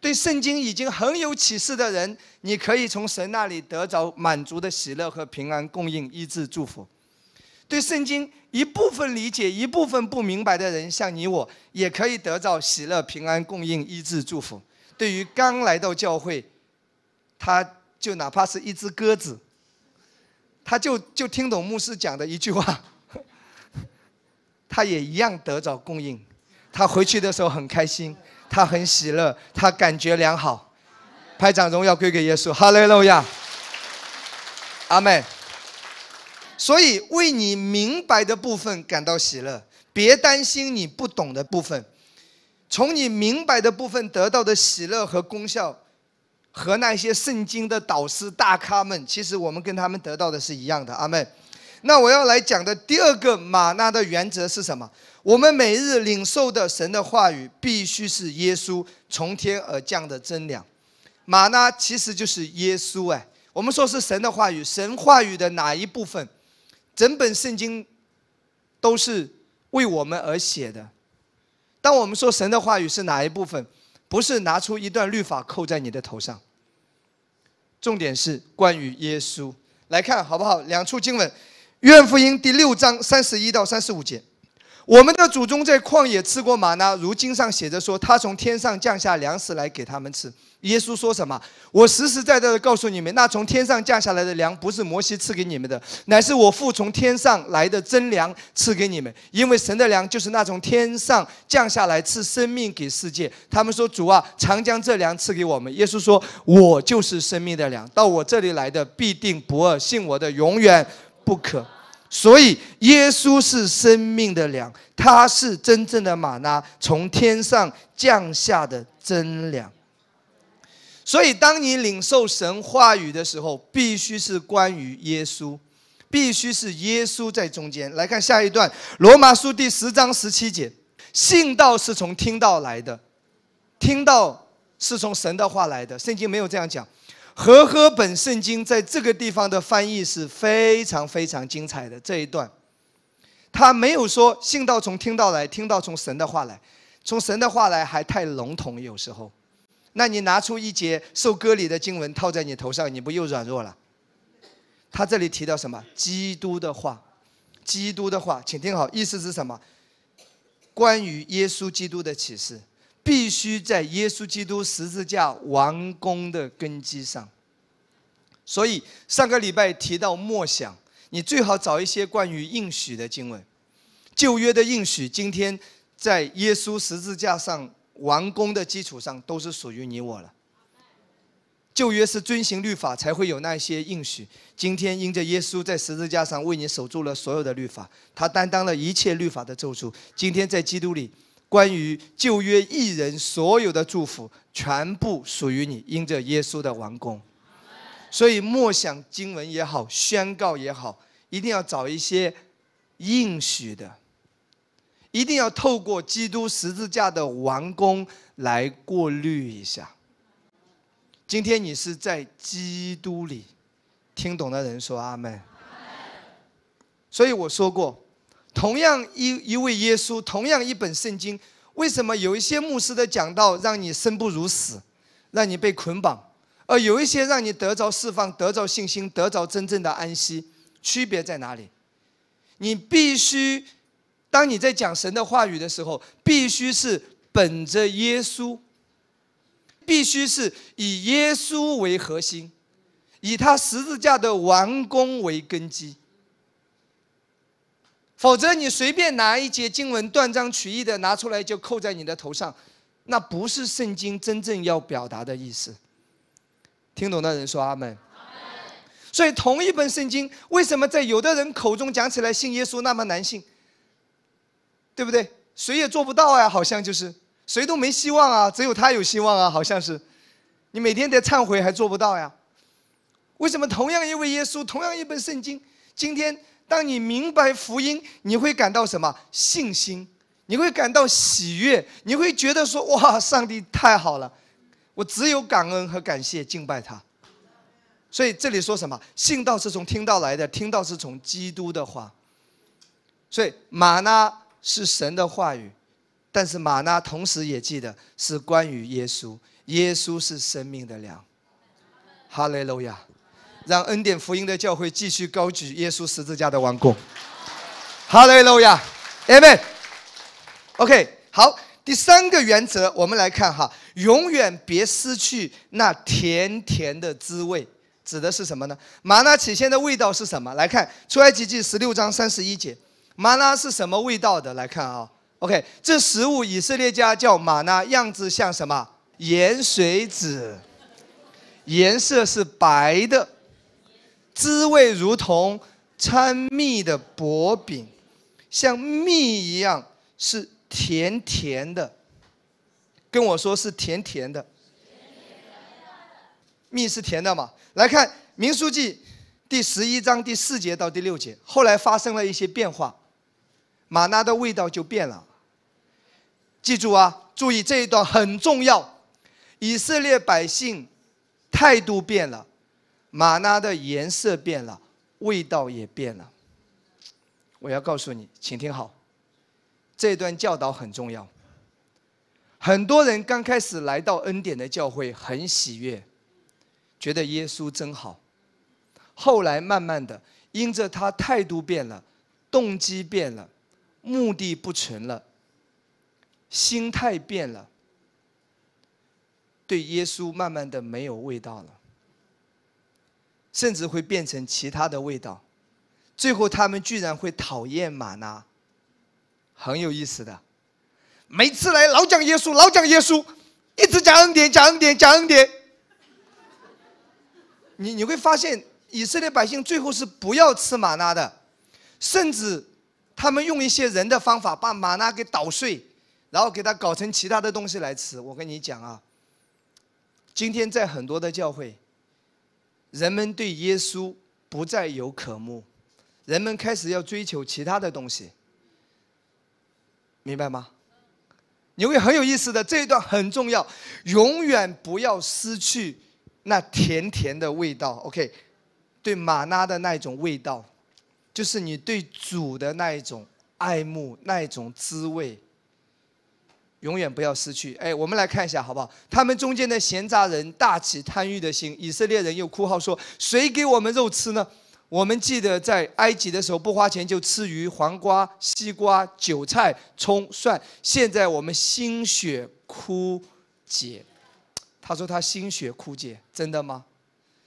对圣经已经很有启示的人，你可以从神那里得着满足的喜乐和平安、供应、医治、祝福。对圣经一部分理解、一部分不明白的人，像你我，也可以得到喜乐、平安、供应、医治、祝福。对于刚来到教会，他就哪怕是一只鸽子。他就就听懂牧师讲的一句话，他也一样得着供应，他回去的时候很开心，他很喜乐，他感觉良好，拍掌荣耀归给耶稣，哈利路亚，阿门。所以为你明白的部分感到喜乐，别担心你不懂的部分，从你明白的部分得到的喜乐和功效。和那些圣经的导师大咖们，其实我们跟他们得到的是一样的。阿门。那我要来讲的第二个玛纳的原则是什么？我们每日领受的神的话语，必须是耶稣从天而降的真粮。玛纳其实就是耶稣哎。我们说是神的话语，神话语的哪一部分？整本圣经都是为我们而写的。当我们说神的话语是哪一部分？不是拿出一段律法扣在你的头上。重点是关于耶稣，来看好不好？两处经文，约翰福音第六章三十一到三十五节：我们的祖宗在旷野吃过玛呢，如经上写着说，他从天上降下粮食来给他们吃。耶稣说什么？我实实在在的告诉你们，那从天上降下来的粮，不是摩西赐给你们的，乃是我父从天上来的真粮赐给你们。因为神的粮就是那从天上降下来赐生命给世界。他们说：“主啊，常将这粮赐给我们。”耶稣说：“我就是生命的粮，到我这里来的必定不饿，信我的永远不可。”所以，耶稣是生命的粮，他是真正的玛纳，从天上降下的真粮。所以，当你领受神话语的时候，必须是关于耶稣，必须是耶稣在中间。来看下一段，《罗马书》第十章十七节：信道是从听到来的，听到是从神的话来的。圣经没有这样讲。和合本圣经在这个地方的翻译是非常非常精彩的。这一段，他没有说信道从听到来，听到从神的话来，从神的话来还太笼统，有时候。那你拿出一节受割礼的经文套在你头上，你不又软弱了？他这里提到什么？基督的话，基督的话，请听好，意思是什么？关于耶稣基督的启示，必须在耶稣基督十字架完工的根基上。所以上个礼拜提到默想，你最好找一些关于应许的经文，旧约的应许，今天在耶稣十字架上。完工的基础上，都是属于你我了。旧约是遵行律法才会有那些应许。今天因着耶稣在十字架上为你守住了所有的律法，他担当了一切律法的咒诅。今天在基督里，关于旧约艺人所有的祝福，全部属于你。因着耶稣的王宫，所以默想经文也好，宣告也好，一定要找一些应许的。一定要透过基督十字架的王宫来过滤一下。今天你是在基督里，听懂的人说阿门。所以我说过，同样一一位耶稣，同样一本圣经，为什么有一些牧师的讲道让你生不如死，让你被捆绑，而有一些让你得着释放、得着信心、得着真正的安息？区别在哪里？你必须。当你在讲神的话语的时候，必须是本着耶稣，必须是以耶稣为核心，以他十字架的完工为根基。否则，你随便拿一节经文断章取义的拿出来就扣在你的头上，那不是圣经真正要表达的意思。听懂的人说阿门。所以，同一本圣经，为什么在有的人口中讲起来信耶稣那么难信？对不对？谁也做不到呀，好像就是谁都没希望啊，只有他有希望啊，好像是。你每天得忏悔还做不到呀？为什么同样一位耶稣，同样一本圣经，今天当你明白福音，你会感到什么信心？你会感到喜悦？你会觉得说哇，上帝太好了，我只有感恩和感谢敬拜他。所以这里说什么？信道是从听到来的，听到是从基督的话。所以马呢？是神的话语，但是马纳同时也记得是关于耶稣。耶稣是生命的粮。哈利路亚！让恩典福音的教会继续高举耶稣十字架的王宫。哈利路亚，Amen。OK，好，第三个原则，我们来看哈，永远别失去那甜甜的滋味，指的是什么呢？玛纳起先的味道是什么？来看出埃及记十六章三十一节。玛纳是什么味道的？来看啊，OK，这食物以色列家叫玛纳，样子像什么？盐水子，颜色是白的，滋味如同掺蜜的薄饼，像蜜一样是甜甜的。跟我说是甜甜的，蜜是甜的嘛？来看民书记第十一章第四节到第六节，后来发生了一些变化。玛纳的味道就变了。记住啊，注意这一段很重要。以色列百姓态度变了，玛纳的颜色变了，味道也变了。我要告诉你，请听好，这段教导很重要。很多人刚开始来到恩典的教会很喜悦，觉得耶稣真好。后来慢慢的，因着他态度变了，动机变了。目的不纯了，心态变了，对耶稣慢慢的没有味道了，甚至会变成其他的味道，最后他们居然会讨厌玛纳，很有意思的，每次来老讲耶稣，老讲耶稣，一直讲恩典，讲恩典，讲恩典，你你会发现以色列百姓最后是不要吃玛纳的。甚至，他们用一些人的方法把玛纳给捣碎，然后给它搞成其他的东西来吃。我跟你讲啊，今天在很多的教会，人们对耶稣不再有渴慕，人们开始要追求其他的东西，明白吗？你会很有意思的，这一段很重要，永远不要失去那甜甜的味道。OK，对玛拉的那一种味道。就是你对主的那一种爱慕，那一种滋味，永远不要失去。哎，我们来看一下好不好？他们中间的闲杂人大起贪欲的心，以色列人又哭号说：“谁给我们肉吃呢？”我们记得在埃及的时候不花钱就吃鱼、黄瓜、西瓜、韭菜、葱、蒜，现在我们心血枯竭。他说他心血枯竭，真的吗？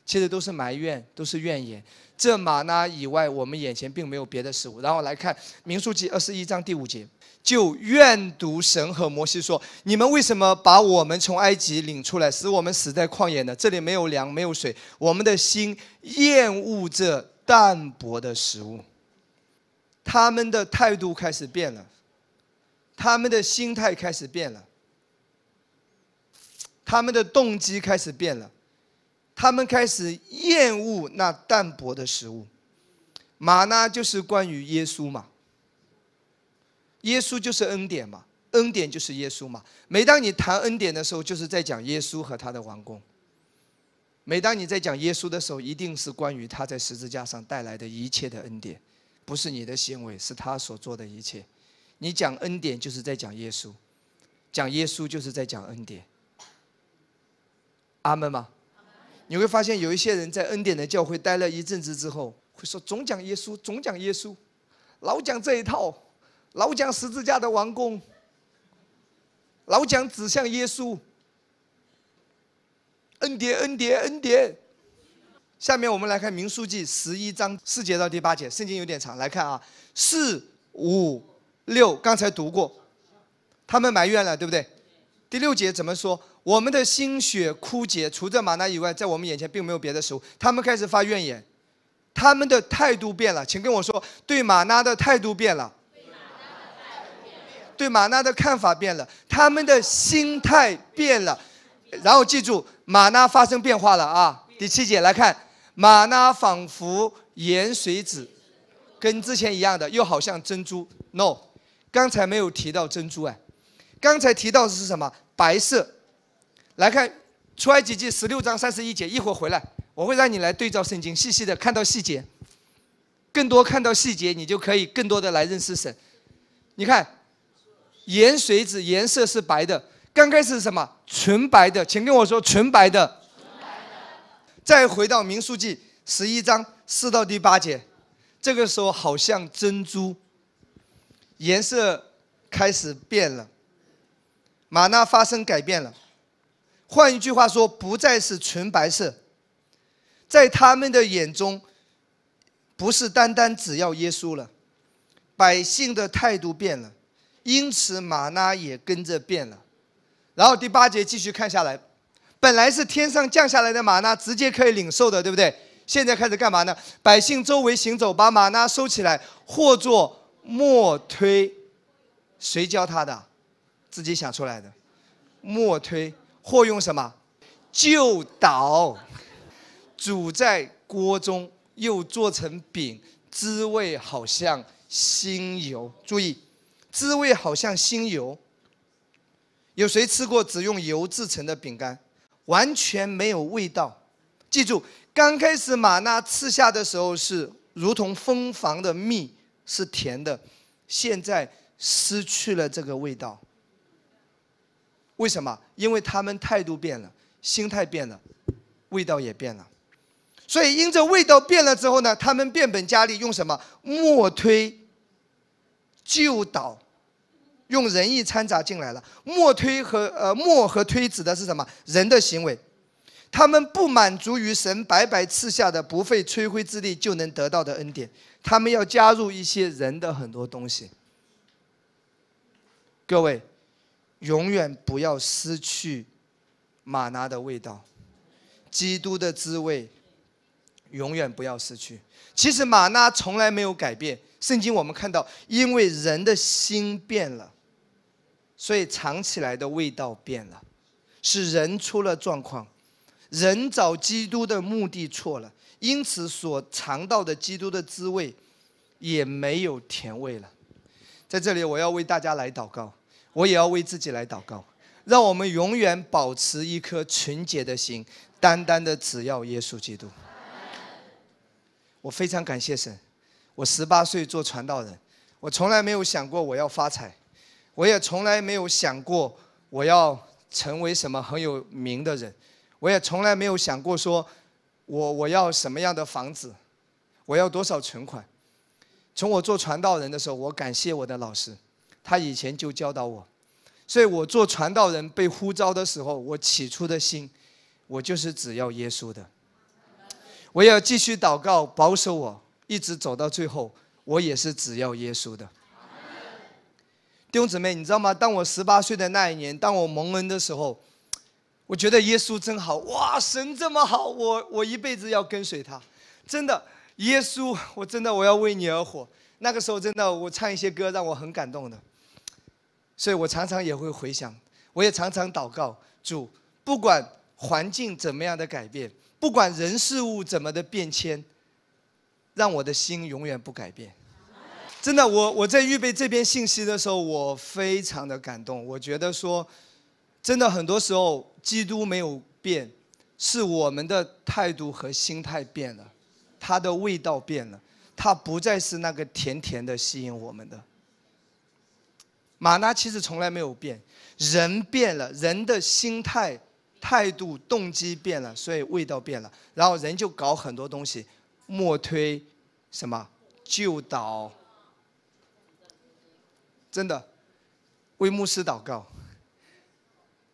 其实都是埋怨，都是怨言。这玛纳以外，我们眼前并没有别的食物。然后来看民数记二十一章第五节，就怨读神和摩西说：“你们为什么把我们从埃及领出来，使我们死在旷野呢？这里没有粮，没有水，我们的心厌恶这淡薄的食物。”他们的态度开始变了，他们的心态开始变了，他们的动机开始变了。他们开始厌恶那淡薄的食物，玛纳就是关于耶稣嘛，耶稣就是恩典嘛，恩典就是耶稣嘛。每当你谈恩典的时候，就是在讲耶稣和他的王宫。每当你在讲耶稣的时候，一定是关于他在十字架上带来的一切的恩典，不是你的行为，是他所做的一切。你讲恩典，就是在讲耶稣；讲耶稣，就是在讲恩典。阿门吗？你会发现有一些人在恩典的教会待了一阵子之后，会说总讲耶稣，总讲耶稣，老讲这一套，老讲十字架的王宫，老讲指向耶稣，恩典恩典恩典。下面我们来看民书记十一章四节到第八节，圣经有点长，来看啊，四五六刚才读过，他们埋怨了，对不对？第六节怎么说？我们的心血枯竭，除这玛纳以外，在我们眼前并没有别的食物。他们开始发怨言，他们的态度变了。请跟我说，对玛纳的态度变了，对玛纳的看法变了，他们的心态变了。然后记住，玛纳发生变化了啊！第七节来看，玛纳仿佛盐水子，跟之前一样的，又好像珍珠。No，刚才没有提到珍珠哎，刚才提到的是什么？白色。来看出埃及记十六章三十一节，一会儿回来，我会让你来对照圣经，细细的看到细节，更多看到细节，你就可以更多的来认识神。你看，盐水子颜色是白的，刚开始是什么？纯白的，请跟我说纯白的。再回到民数记十一章四到第八节，这个时候好像珍珠，颜色开始变了，玛纳发生改变了。换一句话说，不再是纯白色，在他们的眼中，不是单单只要耶稣了，百姓的态度变了，因此玛纳也跟着变了。然后第八节继续看下来，本来是天上降下来的玛纳，直接可以领受的，对不对？现在开始干嘛呢？百姓周围行走，把玛纳收起来，或做莫推，谁教他的？自己想出来的，莫推。或用什么？就捣，煮在锅中，又做成饼，滋味好像新油。注意，滋味好像新油。有谁吃过只用油制成的饼干？完全没有味道。记住，刚开始玛纳吃下的时候是如同蜂房的蜜，是甜的。现在失去了这个味道。为什么？因为他们态度变了，心态变了，味道也变了。所以因着味道变了之后呢，他们变本加厉，用什么？磨推，就导，用仁义掺杂进来了。磨推和呃磨和推指的是什么？人的行为。他们不满足于神白白赐下的不费吹灰之力就能得到的恩典，他们要加入一些人的很多东西。各位，永远不要失去玛拿的味道，基督的滋味，永远不要失去。其实玛拿从来没有改变，圣经我们看到，因为人的心变了，所以尝起来的味道变了，是人出了状况。人找基督的目的错了，因此所尝到的基督的滋味，也没有甜味了。在这里，我要为大家来祷告，我也要为自己来祷告，让我们永远保持一颗纯洁的心，单单的只要耶稣基督。我非常感谢神，我十八岁做传道人，我从来没有想过我要发财，我也从来没有想过我要成为什么很有名的人。我也从来没有想过说，我我要什么样的房子，我要多少存款。从我做传道人的时候，我感谢我的老师，他以前就教导我，所以我做传道人被呼召的时候，我起初的心，我就是只要耶稣的。我要继续祷告，保守我一直走到最后，我也是只要耶稣的。弟兄姊妹，你知道吗？当我十八岁的那一年，当我蒙恩的时候。我觉得耶稣真好哇！神这么好，我我一辈子要跟随他。真的，耶稣，我真的我要为你而活。那个时候真的，我唱一些歌让我很感动的。所以我常常也会回想，我也常常祷告主，不管环境怎么样的改变，不管人事物怎么的变迁，让我的心永远不改变。真的，我我在预备这篇信息的时候，我非常的感动。我觉得说。真的很多时候，基督没有变，是我们的态度和心态变了，它的味道变了，它不再是那个甜甜的吸引我们的。玛拿其实从来没有变，人变了，人的心态、态度、动机变了，所以味道变了，然后人就搞很多东西，莫推什么就倒。真的，为牧师祷告。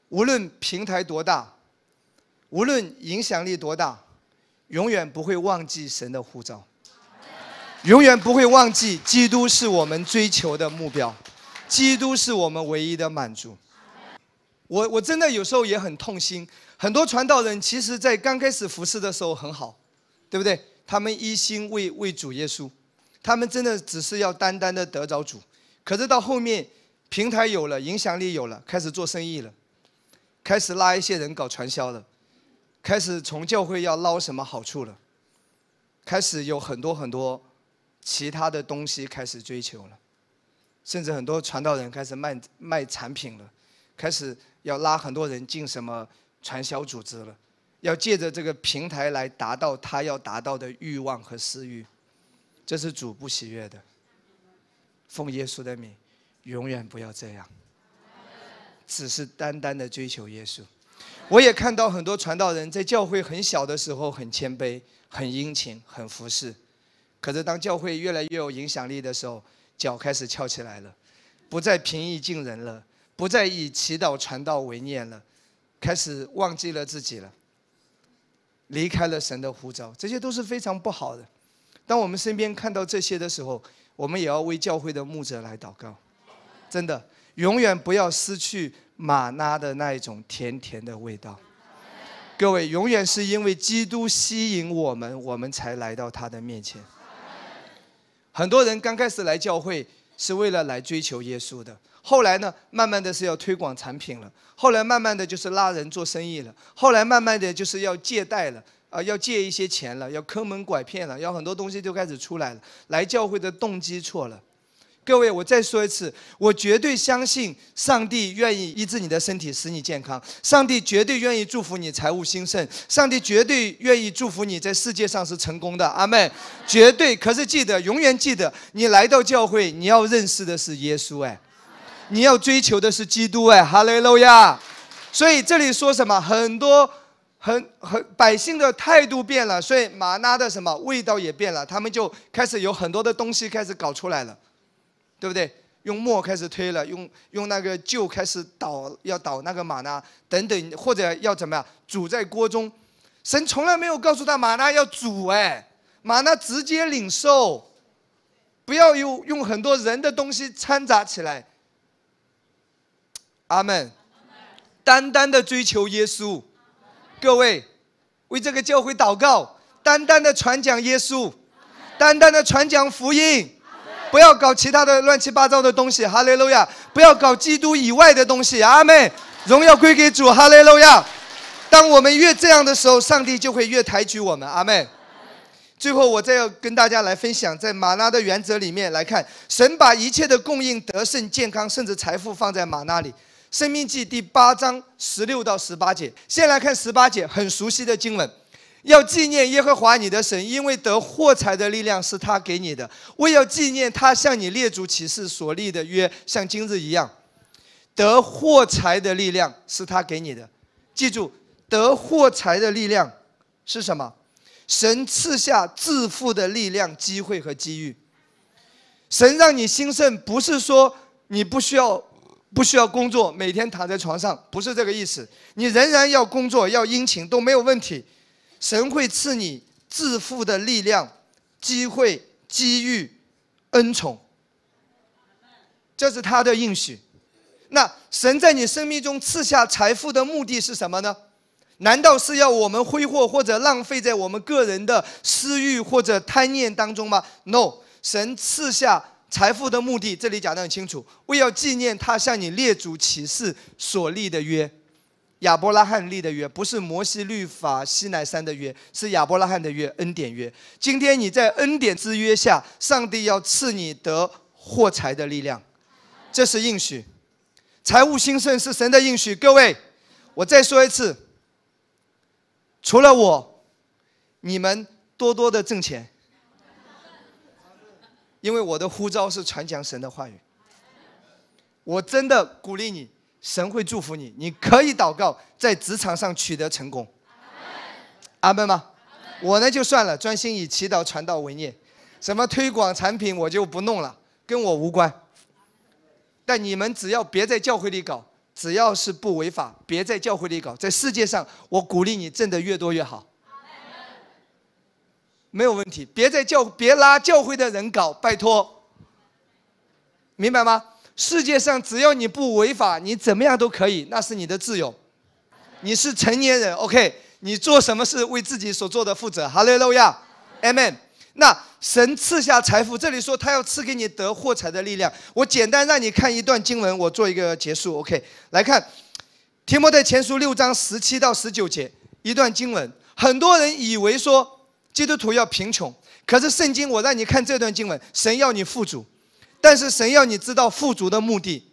无论平台多大，无论影响力多大，永远不会忘记神的呼召，永远不会忘记基督是我们追求的目标，基督是我们唯一的满足。我我真的有时候也很痛心，很多传道人其实在刚开始服侍的时候很好，对不对？他们一心为为主耶稣，他们真的只是要单单的得着主，可是到后面平台有了，影响力有了，开始做生意了。开始拉一些人搞传销了，开始从教会要捞什么好处了，开始有很多很多其他的东西开始追求了，甚至很多传道人开始卖卖产品了，开始要拉很多人进什么传销组织了，要借着这个平台来达到他要达到的欲望和私欲，这是主不喜悦的。奉耶稣的名，永远不要这样。只是单单的追求耶稣，我也看到很多传道人在教会很小的时候很谦卑、很殷勤、很服侍，可是当教会越来越有影响力的时候，脚开始翘起来了，不再平易近人了，不再以祈祷传道为念了，开始忘记了自己了，离开了神的呼召，这些都是非常不好的。当我们身边看到这些的时候，我们也要为教会的牧者来祷告，真的。永远不要失去玛拉的那一种甜甜的味道。各位，永远是因为基督吸引我们，我们才来到他的面前。很多人刚开始来教会是为了来追求耶稣的，后来呢，慢慢的是要推广产品了，后来慢慢的就是拉人做生意了，后来慢慢的就是要借贷了，啊，要借一些钱了，要坑蒙拐骗了，要很多东西就开始出来了。来教会的动机错了。各位，我再说一次，我绝对相信上帝愿意医治你的身体，使你健康。上帝绝对愿意祝福你财务兴盛。上帝绝对愿意祝福你在世界上是成功的。阿门，绝对。可是记得，永远记得，你来到教会，你要认识的是耶稣，哎，你要追求的是基督，哎，哈利路亚。所以这里说什么？很多很很百姓的态度变了，所以玛拿的什么味道也变了，他们就开始有很多的东西开始搞出来了。对不对？用磨开始推了，用用那个臼开始捣，要捣那个玛纳等等，或者要怎么样煮在锅中。神从来没有告诉他玛纳要煮，哎，玛纳直接领受，不要用用很多人的东西掺杂起来。阿门。单单的追求耶稣，各位为这个教会祷告，单单的传讲耶稣，单单的传讲福音。不要搞其他的乱七八糟的东西，哈利路亚！不要搞基督以外的东西，阿妹，荣耀归给主，哈利路亚！当我们越这样的时候，上帝就会越抬举我们，阿妹。最后，我再要跟大家来分享，在玛纳的原则里面来看，神把一切的供应、得胜、健康，甚至财富放在玛纳里。生命记第八章十六到十八节，先来看十八节，很熟悉的经文。要纪念耶和华你的神，因为得获财的力量是他给你的。为要纪念他向你列祖起誓所立的约，像今日一样，得获财的力量是他给你的。记住，得获财的力量是什么？神赐下致富的力量、机会和机遇。神让你兴盛，不是说你不需要不需要工作，每天躺在床上，不是这个意思。你仍然要工作，要殷勤，都没有问题。神会赐你致富的力量、机会、机遇、恩宠，这是他的应许。那神在你生命中赐下财富的目的是什么呢？难道是要我们挥霍或者浪费在我们个人的私欲或者贪念当中吗？No，神赐下财富的目的，这里讲得很清楚，为要纪念他向你列祖起誓所立的约。亚伯拉罕立的约不是摩西律法西乃山的约，是亚伯拉罕的约，恩典约。今天你在恩典之约下，上帝要赐你得获财的力量，这是应许。财务兴盛是神的应许。各位，我再说一次，除了我，你们多多的挣钱，因为我的呼召是传讲神的话语。我真的鼓励你。神会祝福你，你可以祷告，在职场上取得成功。阿门吗？我呢就算了，专心以祈祷传道为念。什么推广产品我就不弄了，跟我无关。但你们只要别在教会里搞，只要是不违法，别在教会里搞。在世界上，我鼓励你挣得越多越好。没有问题，别在教，别拉教会的人搞，拜托。明白吗？世界上只要你不违法，你怎么样都可以，那是你的自由。你是成年人，OK？你做什么事为自己所做的负责。哈利路亚，Amen。那神赐下财富，这里说他要赐给你得获财的力量。我简单让你看一段经文，我做一个结束，OK？来看提摩太前书六章十七到十九节一段经文。很多人以为说基督徒要贫穷，可是圣经我让你看这段经文，神要你富足。但是神要你知道富足的目的，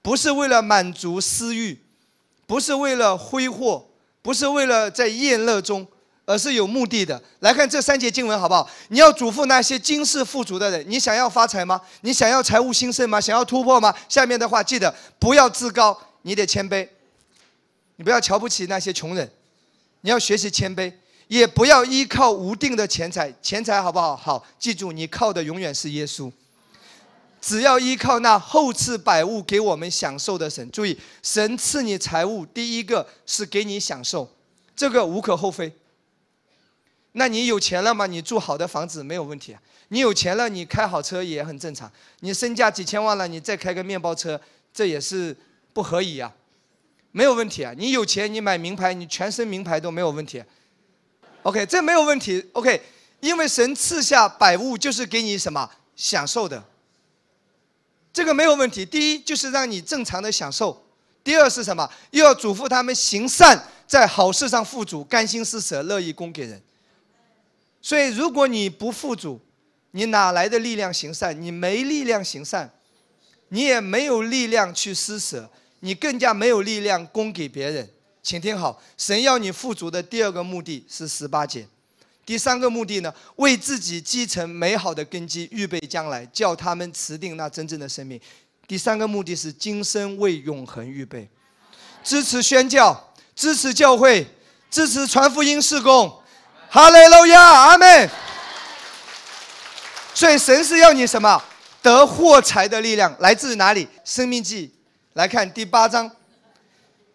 不是为了满足私欲，不是为了挥霍，不是为了在宴乐中，而是有目的的。来看这三节经文好不好？你要嘱咐那些今世富足的人，你想要发财吗？你想要财务兴盛吗？想要突破吗？下面的话记得不要自高，你得谦卑，你不要瞧不起那些穷人，你要学习谦卑，也不要依靠无定的钱财，钱财好不好？好，记住你靠的永远是耶稣。只要依靠那厚赐百物给我们享受的神，注意，神赐你财物，第一个是给你享受，这个无可厚非。那你有钱了吗？你住好的房子没有问题啊。你有钱了，你开好车也很正常。你身价几千万了，你再开个面包车，这也是不合宜啊，没有问题啊。你有钱，你买名牌，你全身名牌都没有问题。OK，这没有问题。OK，因为神赐下百物就是给你什么享受的。这个没有问题。第一就是让你正常的享受，第二是什么？又要嘱咐他们行善，在好事上富足，甘心施舍，乐意供给人。所以，如果你不富足，你哪来的力量行善？你没力量行善，你也没有力量去施舍，你更加没有力量供给别人。请听好，神要你富足的第二个目的是十八节。第三个目的呢，为自己积成美好的根基，预备将来，叫他们持定那真正的生命。第三个目的是今生为永恒预备，支持宣教，支持教会，支持传福音事工。哈利路亚，阿门。所以神是要你什么？得获财的力量来自哪里？生命记来看第八章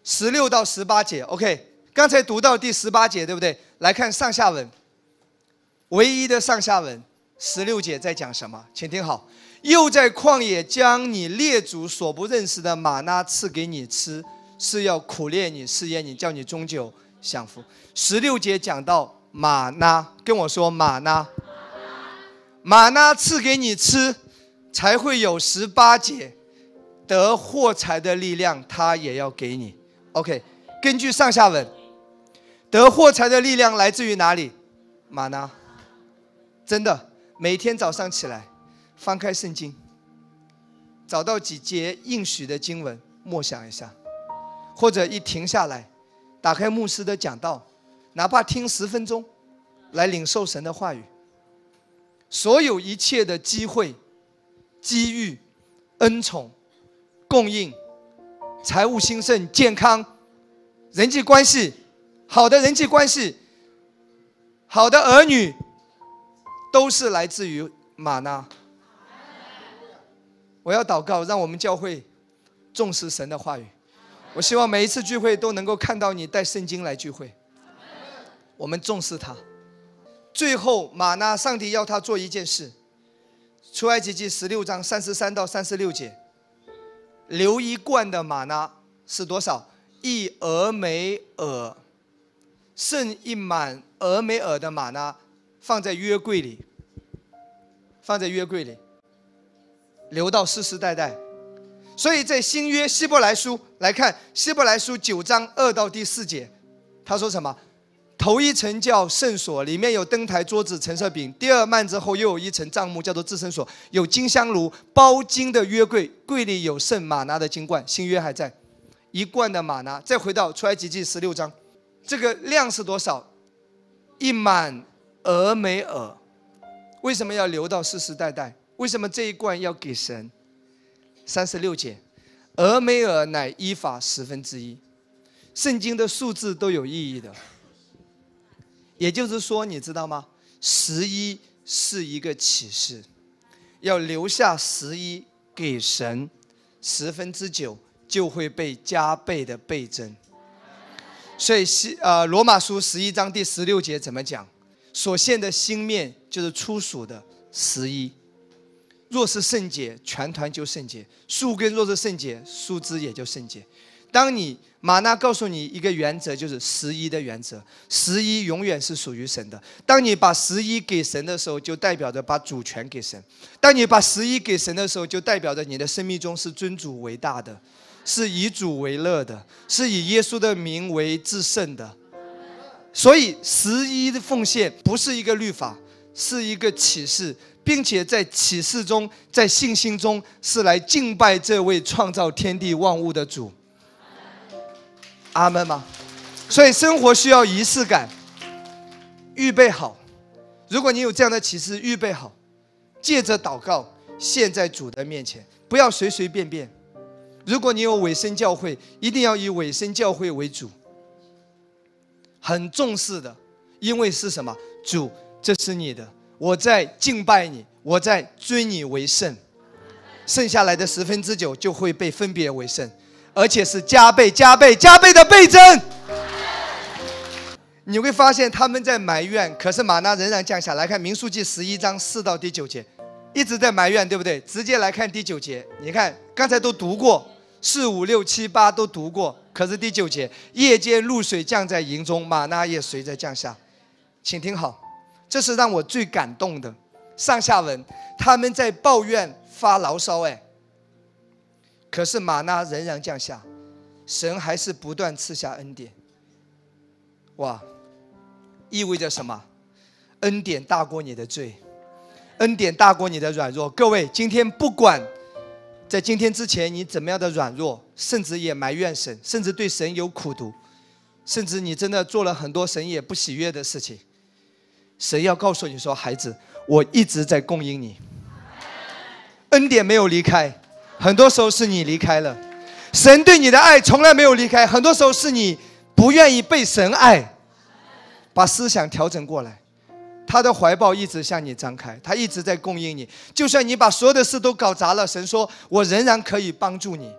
十六到十八节。OK，刚才读到第十八节，对不对？来看上下文，唯一的上下文十六节在讲什么？请听好。又在旷野将你列祖所不认识的玛纳赐给你吃，是要苦练你、试验你，叫你终究享福。十六节讲到玛纳，跟我说玛纳，玛纳赐给你吃，才会有十八节得获财的力量，他也要给你。OK，根据上下文，得获财的力量来自于哪里？玛纳，真的，每天早上起来。翻开圣经，找到几节应许的经文，默想一下，或者一停下来，打开牧师的讲道，哪怕听十分钟，来领受神的话语。所有一切的机会、机遇、恩宠、供应、财务兴盛、健康、人际关系、好的人际关系、好的儿女，都是来自于玛纳。我要祷告，让我们教会重视神的话语。我希望每一次聚会都能够看到你带圣经来聚会。我们重视它。最后，玛纳上帝要他做一件事。出埃及记十六章三十三到三十六节，留一罐的玛纳是多少？一俄梅尔，剩一满俄梅尔的玛纳放在约柜里，放在约柜里。留到世世代代，所以在新约希伯来书来看，希伯来书九章二到第四节，他说什么？头一层叫圣所，里面有灯台、桌子、橙色饼；第二幔之后又有一层帐幕，叫做至圣所，有金香炉、包金的约柜，柜里有圣玛拿的金冠。新约还在，一罐的玛拿。再回到出埃及记十六章，这个量是多少？一满俄梅尔。为什么要留到世世代代？为什么这一罐要给神？三十六节，俄梅尔乃依法十分之一。圣经的数字都有意义的，也就是说，你知道吗？十一是一个启示，要留下十一给神，十分之九就会被加倍的倍增。所以西呃罗马书十一章第十六节怎么讲？所现的新面就是初属的十一。若是圣洁，全团就圣洁；树根若是圣洁，树枝也就圣洁。当你玛纳告诉你一个原则，就是十一的原则，十一永远是属于神的。当你把十一给神的时候，就代表着把主权给神；当你把十一给神的时候，就代表着你的生命中是尊主为大的，是以主为乐的，是以耶稣的名为至圣的。所以，十一的奉献不是一个律法，是一个启示。并且在启示中，在信心中，是来敬拜这位创造天地万物的主。阿门吗？所以生活需要仪式感，预备好。如果你有这样的启示，预备好，借着祷告献在主的面前，不要随随便便。如果你有委身教会，一定要以委身教会为主，很重视的，因为是什么？主，这是你的。我在敬拜你，我在尊你为圣，剩下来的十分之九就会被分别为圣，而且是加倍、加倍、加倍的倍增。你会发现他们在埋怨，可是玛纳仍然降下来。看民数记十一章四到第九节，一直在埋怨，对不对？直接来看第九节，你看刚才都读过，四五六七八都读过，可是第九节，夜间露水降在营中，玛纳也随着降下，请听好。这是让我最感动的上下文，他们在抱怨发牢骚，哎，可是玛纳仍然降下，神还是不断赐下恩典。哇，意味着什么？恩典大过你的罪，恩典大过你的软弱。各位，今天不管在今天之前你怎么样的软弱，甚至也埋怨神，甚至对神有苦读，甚至你真的做了很多神也不喜悦的事情。神要告诉你说：“孩子，我一直在供应你，恩典没有离开，很多时候是你离开了。神对你的爱从来没有离开，很多时候是你不愿意被神爱。把思想调整过来，他的怀抱一直向你张开，他一直在供应你。就算你把所有的事都搞砸了，神说：“我仍然可以帮助你，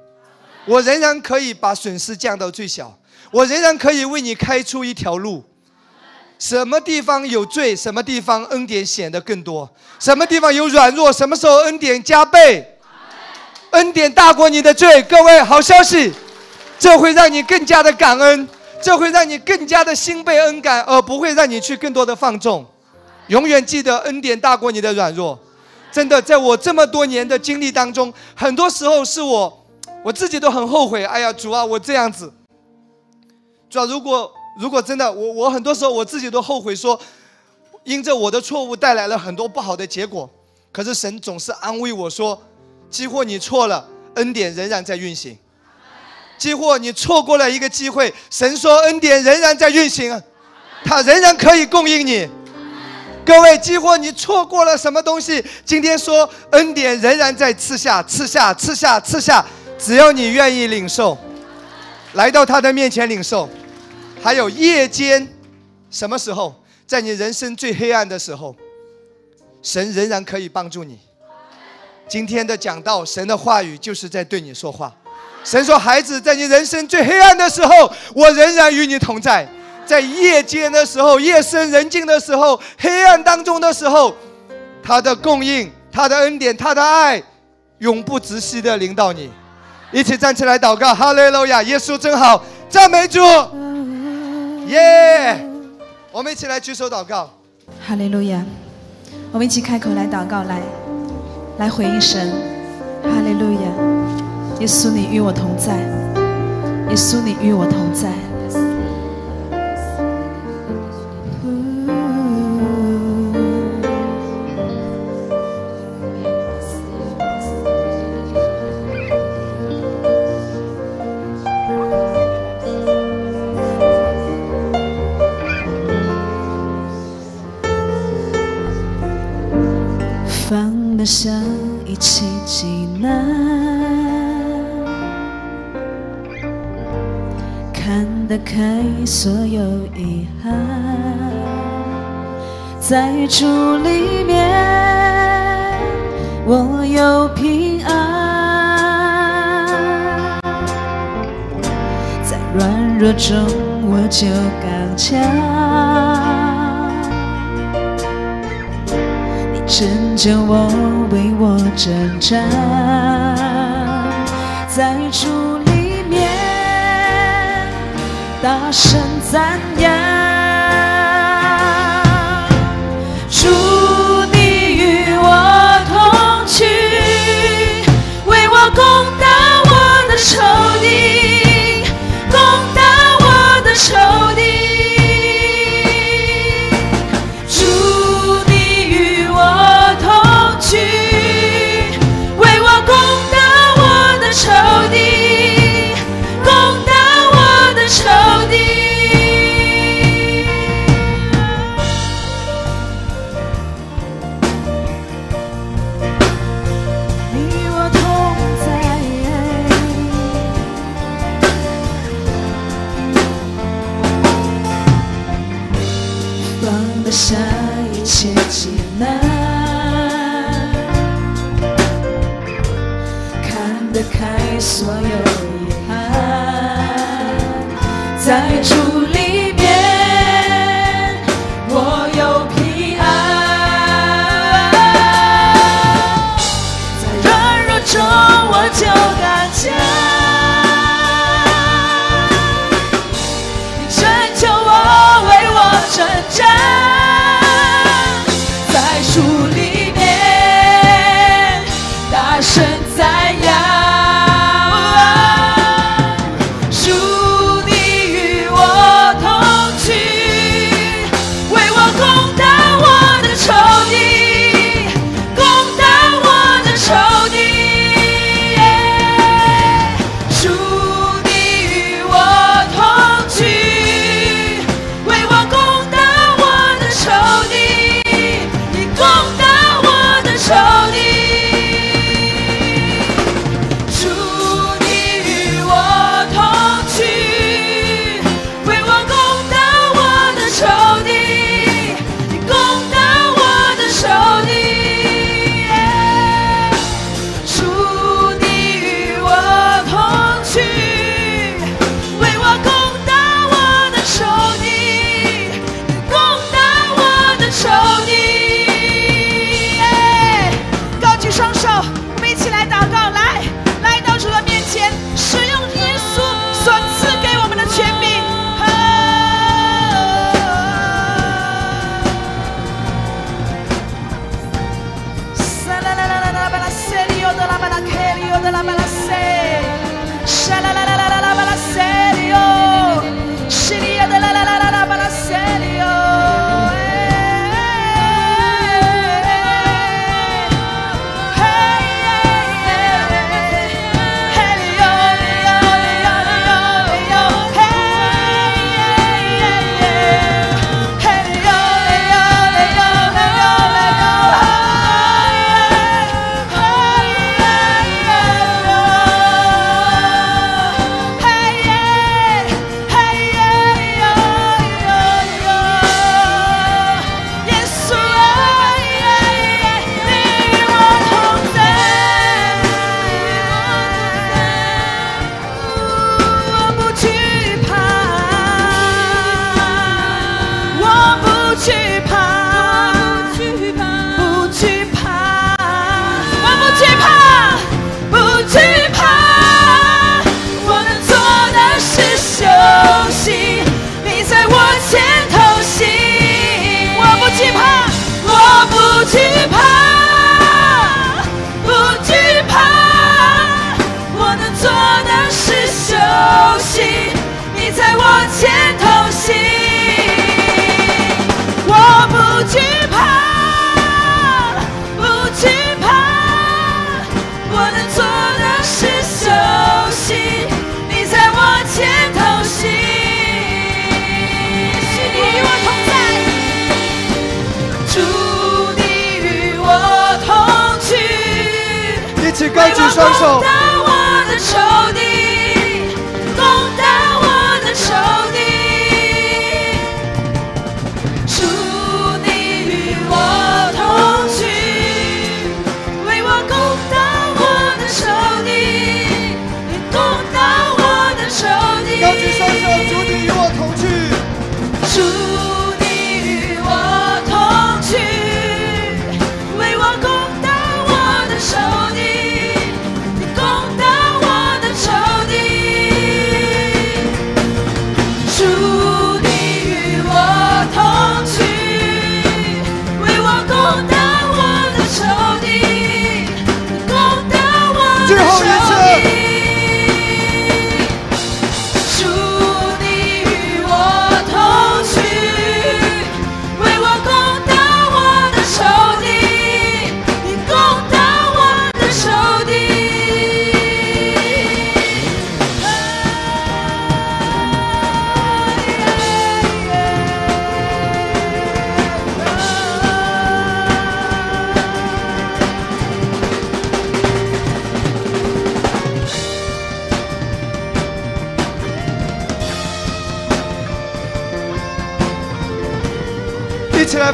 我仍然可以把损失降到最小，我仍然可以为你开出一条路。什么地方有罪，什么地方恩典显得更多；什么地方有软弱，什么时候恩典加倍，恩典大过你的罪。各位，好消息，这会让你更加的感恩，这会让你更加的心被恩感，而不会让你去更多的放纵。永远记得恩典大过你的软弱。真的，在我这么多年的经历当中，很多时候是我我自己都很后悔。哎呀，主啊，我这样子。主要如果。如果真的，我我很多时候我自己都后悔说，因着我的错误带来了很多不好的结果。可是神总是安慰我说，几乎你错了，恩典仍然在运行。几乎你错过了一个机会，神说恩典仍然在运行，他仍然可以供应你。各位，几乎你错过了什么东西？今天说恩典仍然在赐下，赐下，赐下，赐下，只要你愿意领受，来到他的面前领受。还有夜间，什么时候在你人生最黑暗的时候，神仍然可以帮助你。今天的讲道，神的话语就是在对你说话。神说：“孩子，在你人生最黑暗的时候，我仍然与你同在。在夜间的时候，夜深人静的时候，黑暗当中的时候，他的供应、他的恩典、他的爱，永不止息的领导你。一起站起来祷告：哈利路亚！耶稣真好，赞美主。”耶！我们一起来举手祷告。哈利路亚！我们一起开口来祷告，来，来回应神。哈利路亚！耶稣，你与我同在。耶稣，你与我同在。想一起济难，看得开所有遗憾，在主里面我有平安，在软弱中我就刚强。真叫我为我站站，在主里面大声赞扬，主你与我同去，为我攻打我的仇敌。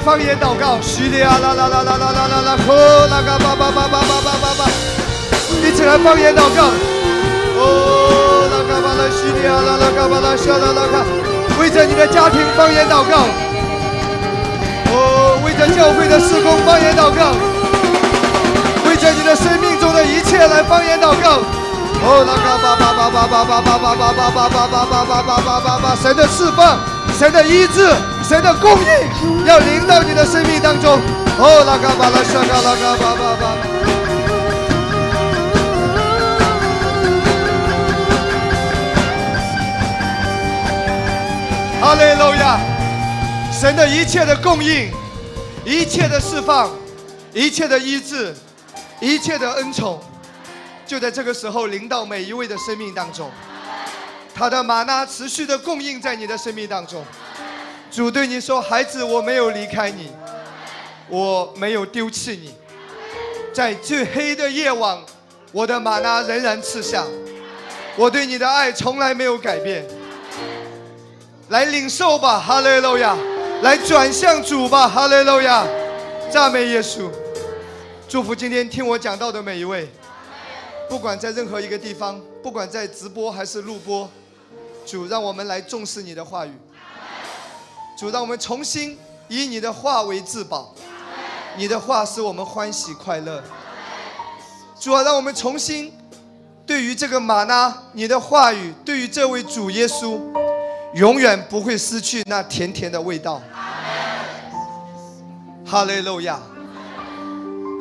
方言祷告，叙利亚啦啦啦啦啦啦啦啦，呵啦嘎巴巴巴巴巴巴巴巴，一起来方言祷告。哦，啦嘎巴啦叙利亚啦啦嘎巴啦沙啦啦嘎，为着你的家庭方言祷告。哦，为着教会的施工方言祷告，为着你的生命中的一切来方言祷告。哦，啦嘎巴巴巴巴巴巴巴巴巴巴巴巴巴巴巴巴巴巴巴，神的释放，神的医治，神的供应要临到你的生命当中。哦，拉嘎巴拉沙嘎拉嘎巴巴巴。哈利路亚！神的一切的供应，一切的释放，一切的医治，一切的恩宠，就在这个时候临到每一位的生命当中。他的玛纳持续的供应在你的生命当中。主对你说：“孩子，我没有离开你，我没有丢弃你，在最黑的夜晚，我的玛纳仍然刺下，我对你的爱从来没有改变。”来领受吧，哈利路亚！来转向主吧，哈利路亚！赞美耶稣，祝福今天听我讲到的每一位，不管在任何一个地方，不管在直播还是录播，主让我们来重视你的话语，主让我们重新以你的话为至宝，你的话使我们欢喜快乐。主啊，让我们重新对于这个玛纳，你的话语，对于这位主耶稣。永远不会失去那甜甜的味道。哈利路亚！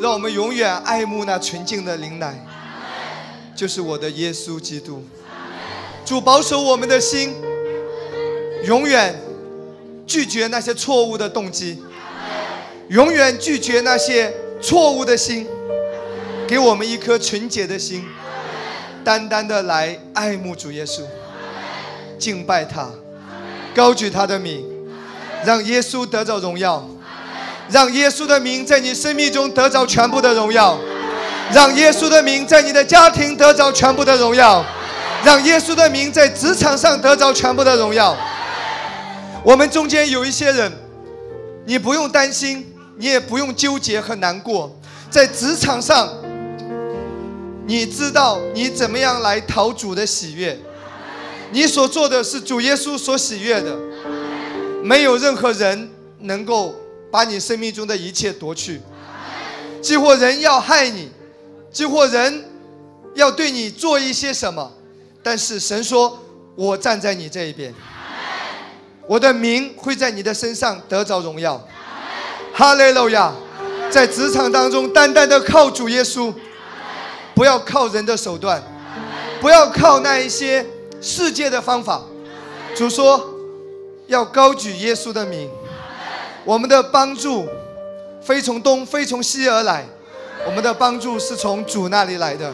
让我们永远爱慕那纯净的灵奶，就是我的耶稣基督。主保守我们的心，永远拒绝那些错误的动机，永远拒绝那些错误的心，给我们一颗纯洁的心，单单的来爱慕主耶稣，敬拜他。高举他的名，让耶稣得着荣耀，让耶稣的名在你生命中得着全部的荣耀，让耶稣的名在你的家庭得着全部的荣耀，让耶稣的名在职场上得着全部的荣耀。我们中间有一些人，你不用担心，你也不用纠结和难过，在职场上，你知道你怎么样来讨主的喜悦。你所做的是主耶稣所喜悦的，没有任何人能够把你生命中的一切夺去。几或人要害你，几或人要对你做一些什么，但是神说：“我站在你这一边，我的名会在你的身上得着荣耀。”哈利路亚！在职场当中，单单的靠主耶稣，不要靠人的手段，不要靠那一些。世界的方法，主说要高举耶稣的名，我们的帮助非从东，非从西而来，我们的帮助是从主那里来的。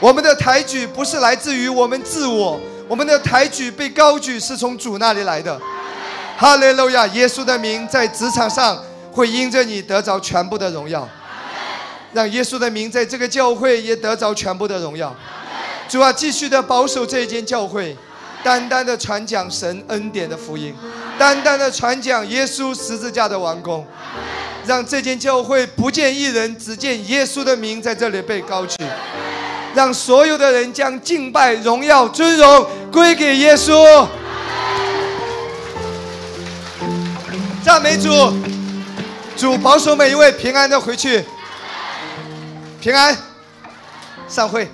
我们的抬举不是来自于我们自我，我们的抬举被高举是从主那里来的。哈利路亚！耶稣的名在职场上会因着你得着全部的荣耀，让耶稣的名在这个教会也得着全部的荣耀。主啊，继续的保守这一间教会，单单的传讲神恩典的福音，单单的传讲耶稣十字架的完工，让这间教会不见一人，只见耶稣的名在这里被高举，让所有的人将敬拜、荣耀、尊荣归给耶稣。赞美主，主保守每一位平安的回去，平安，散会。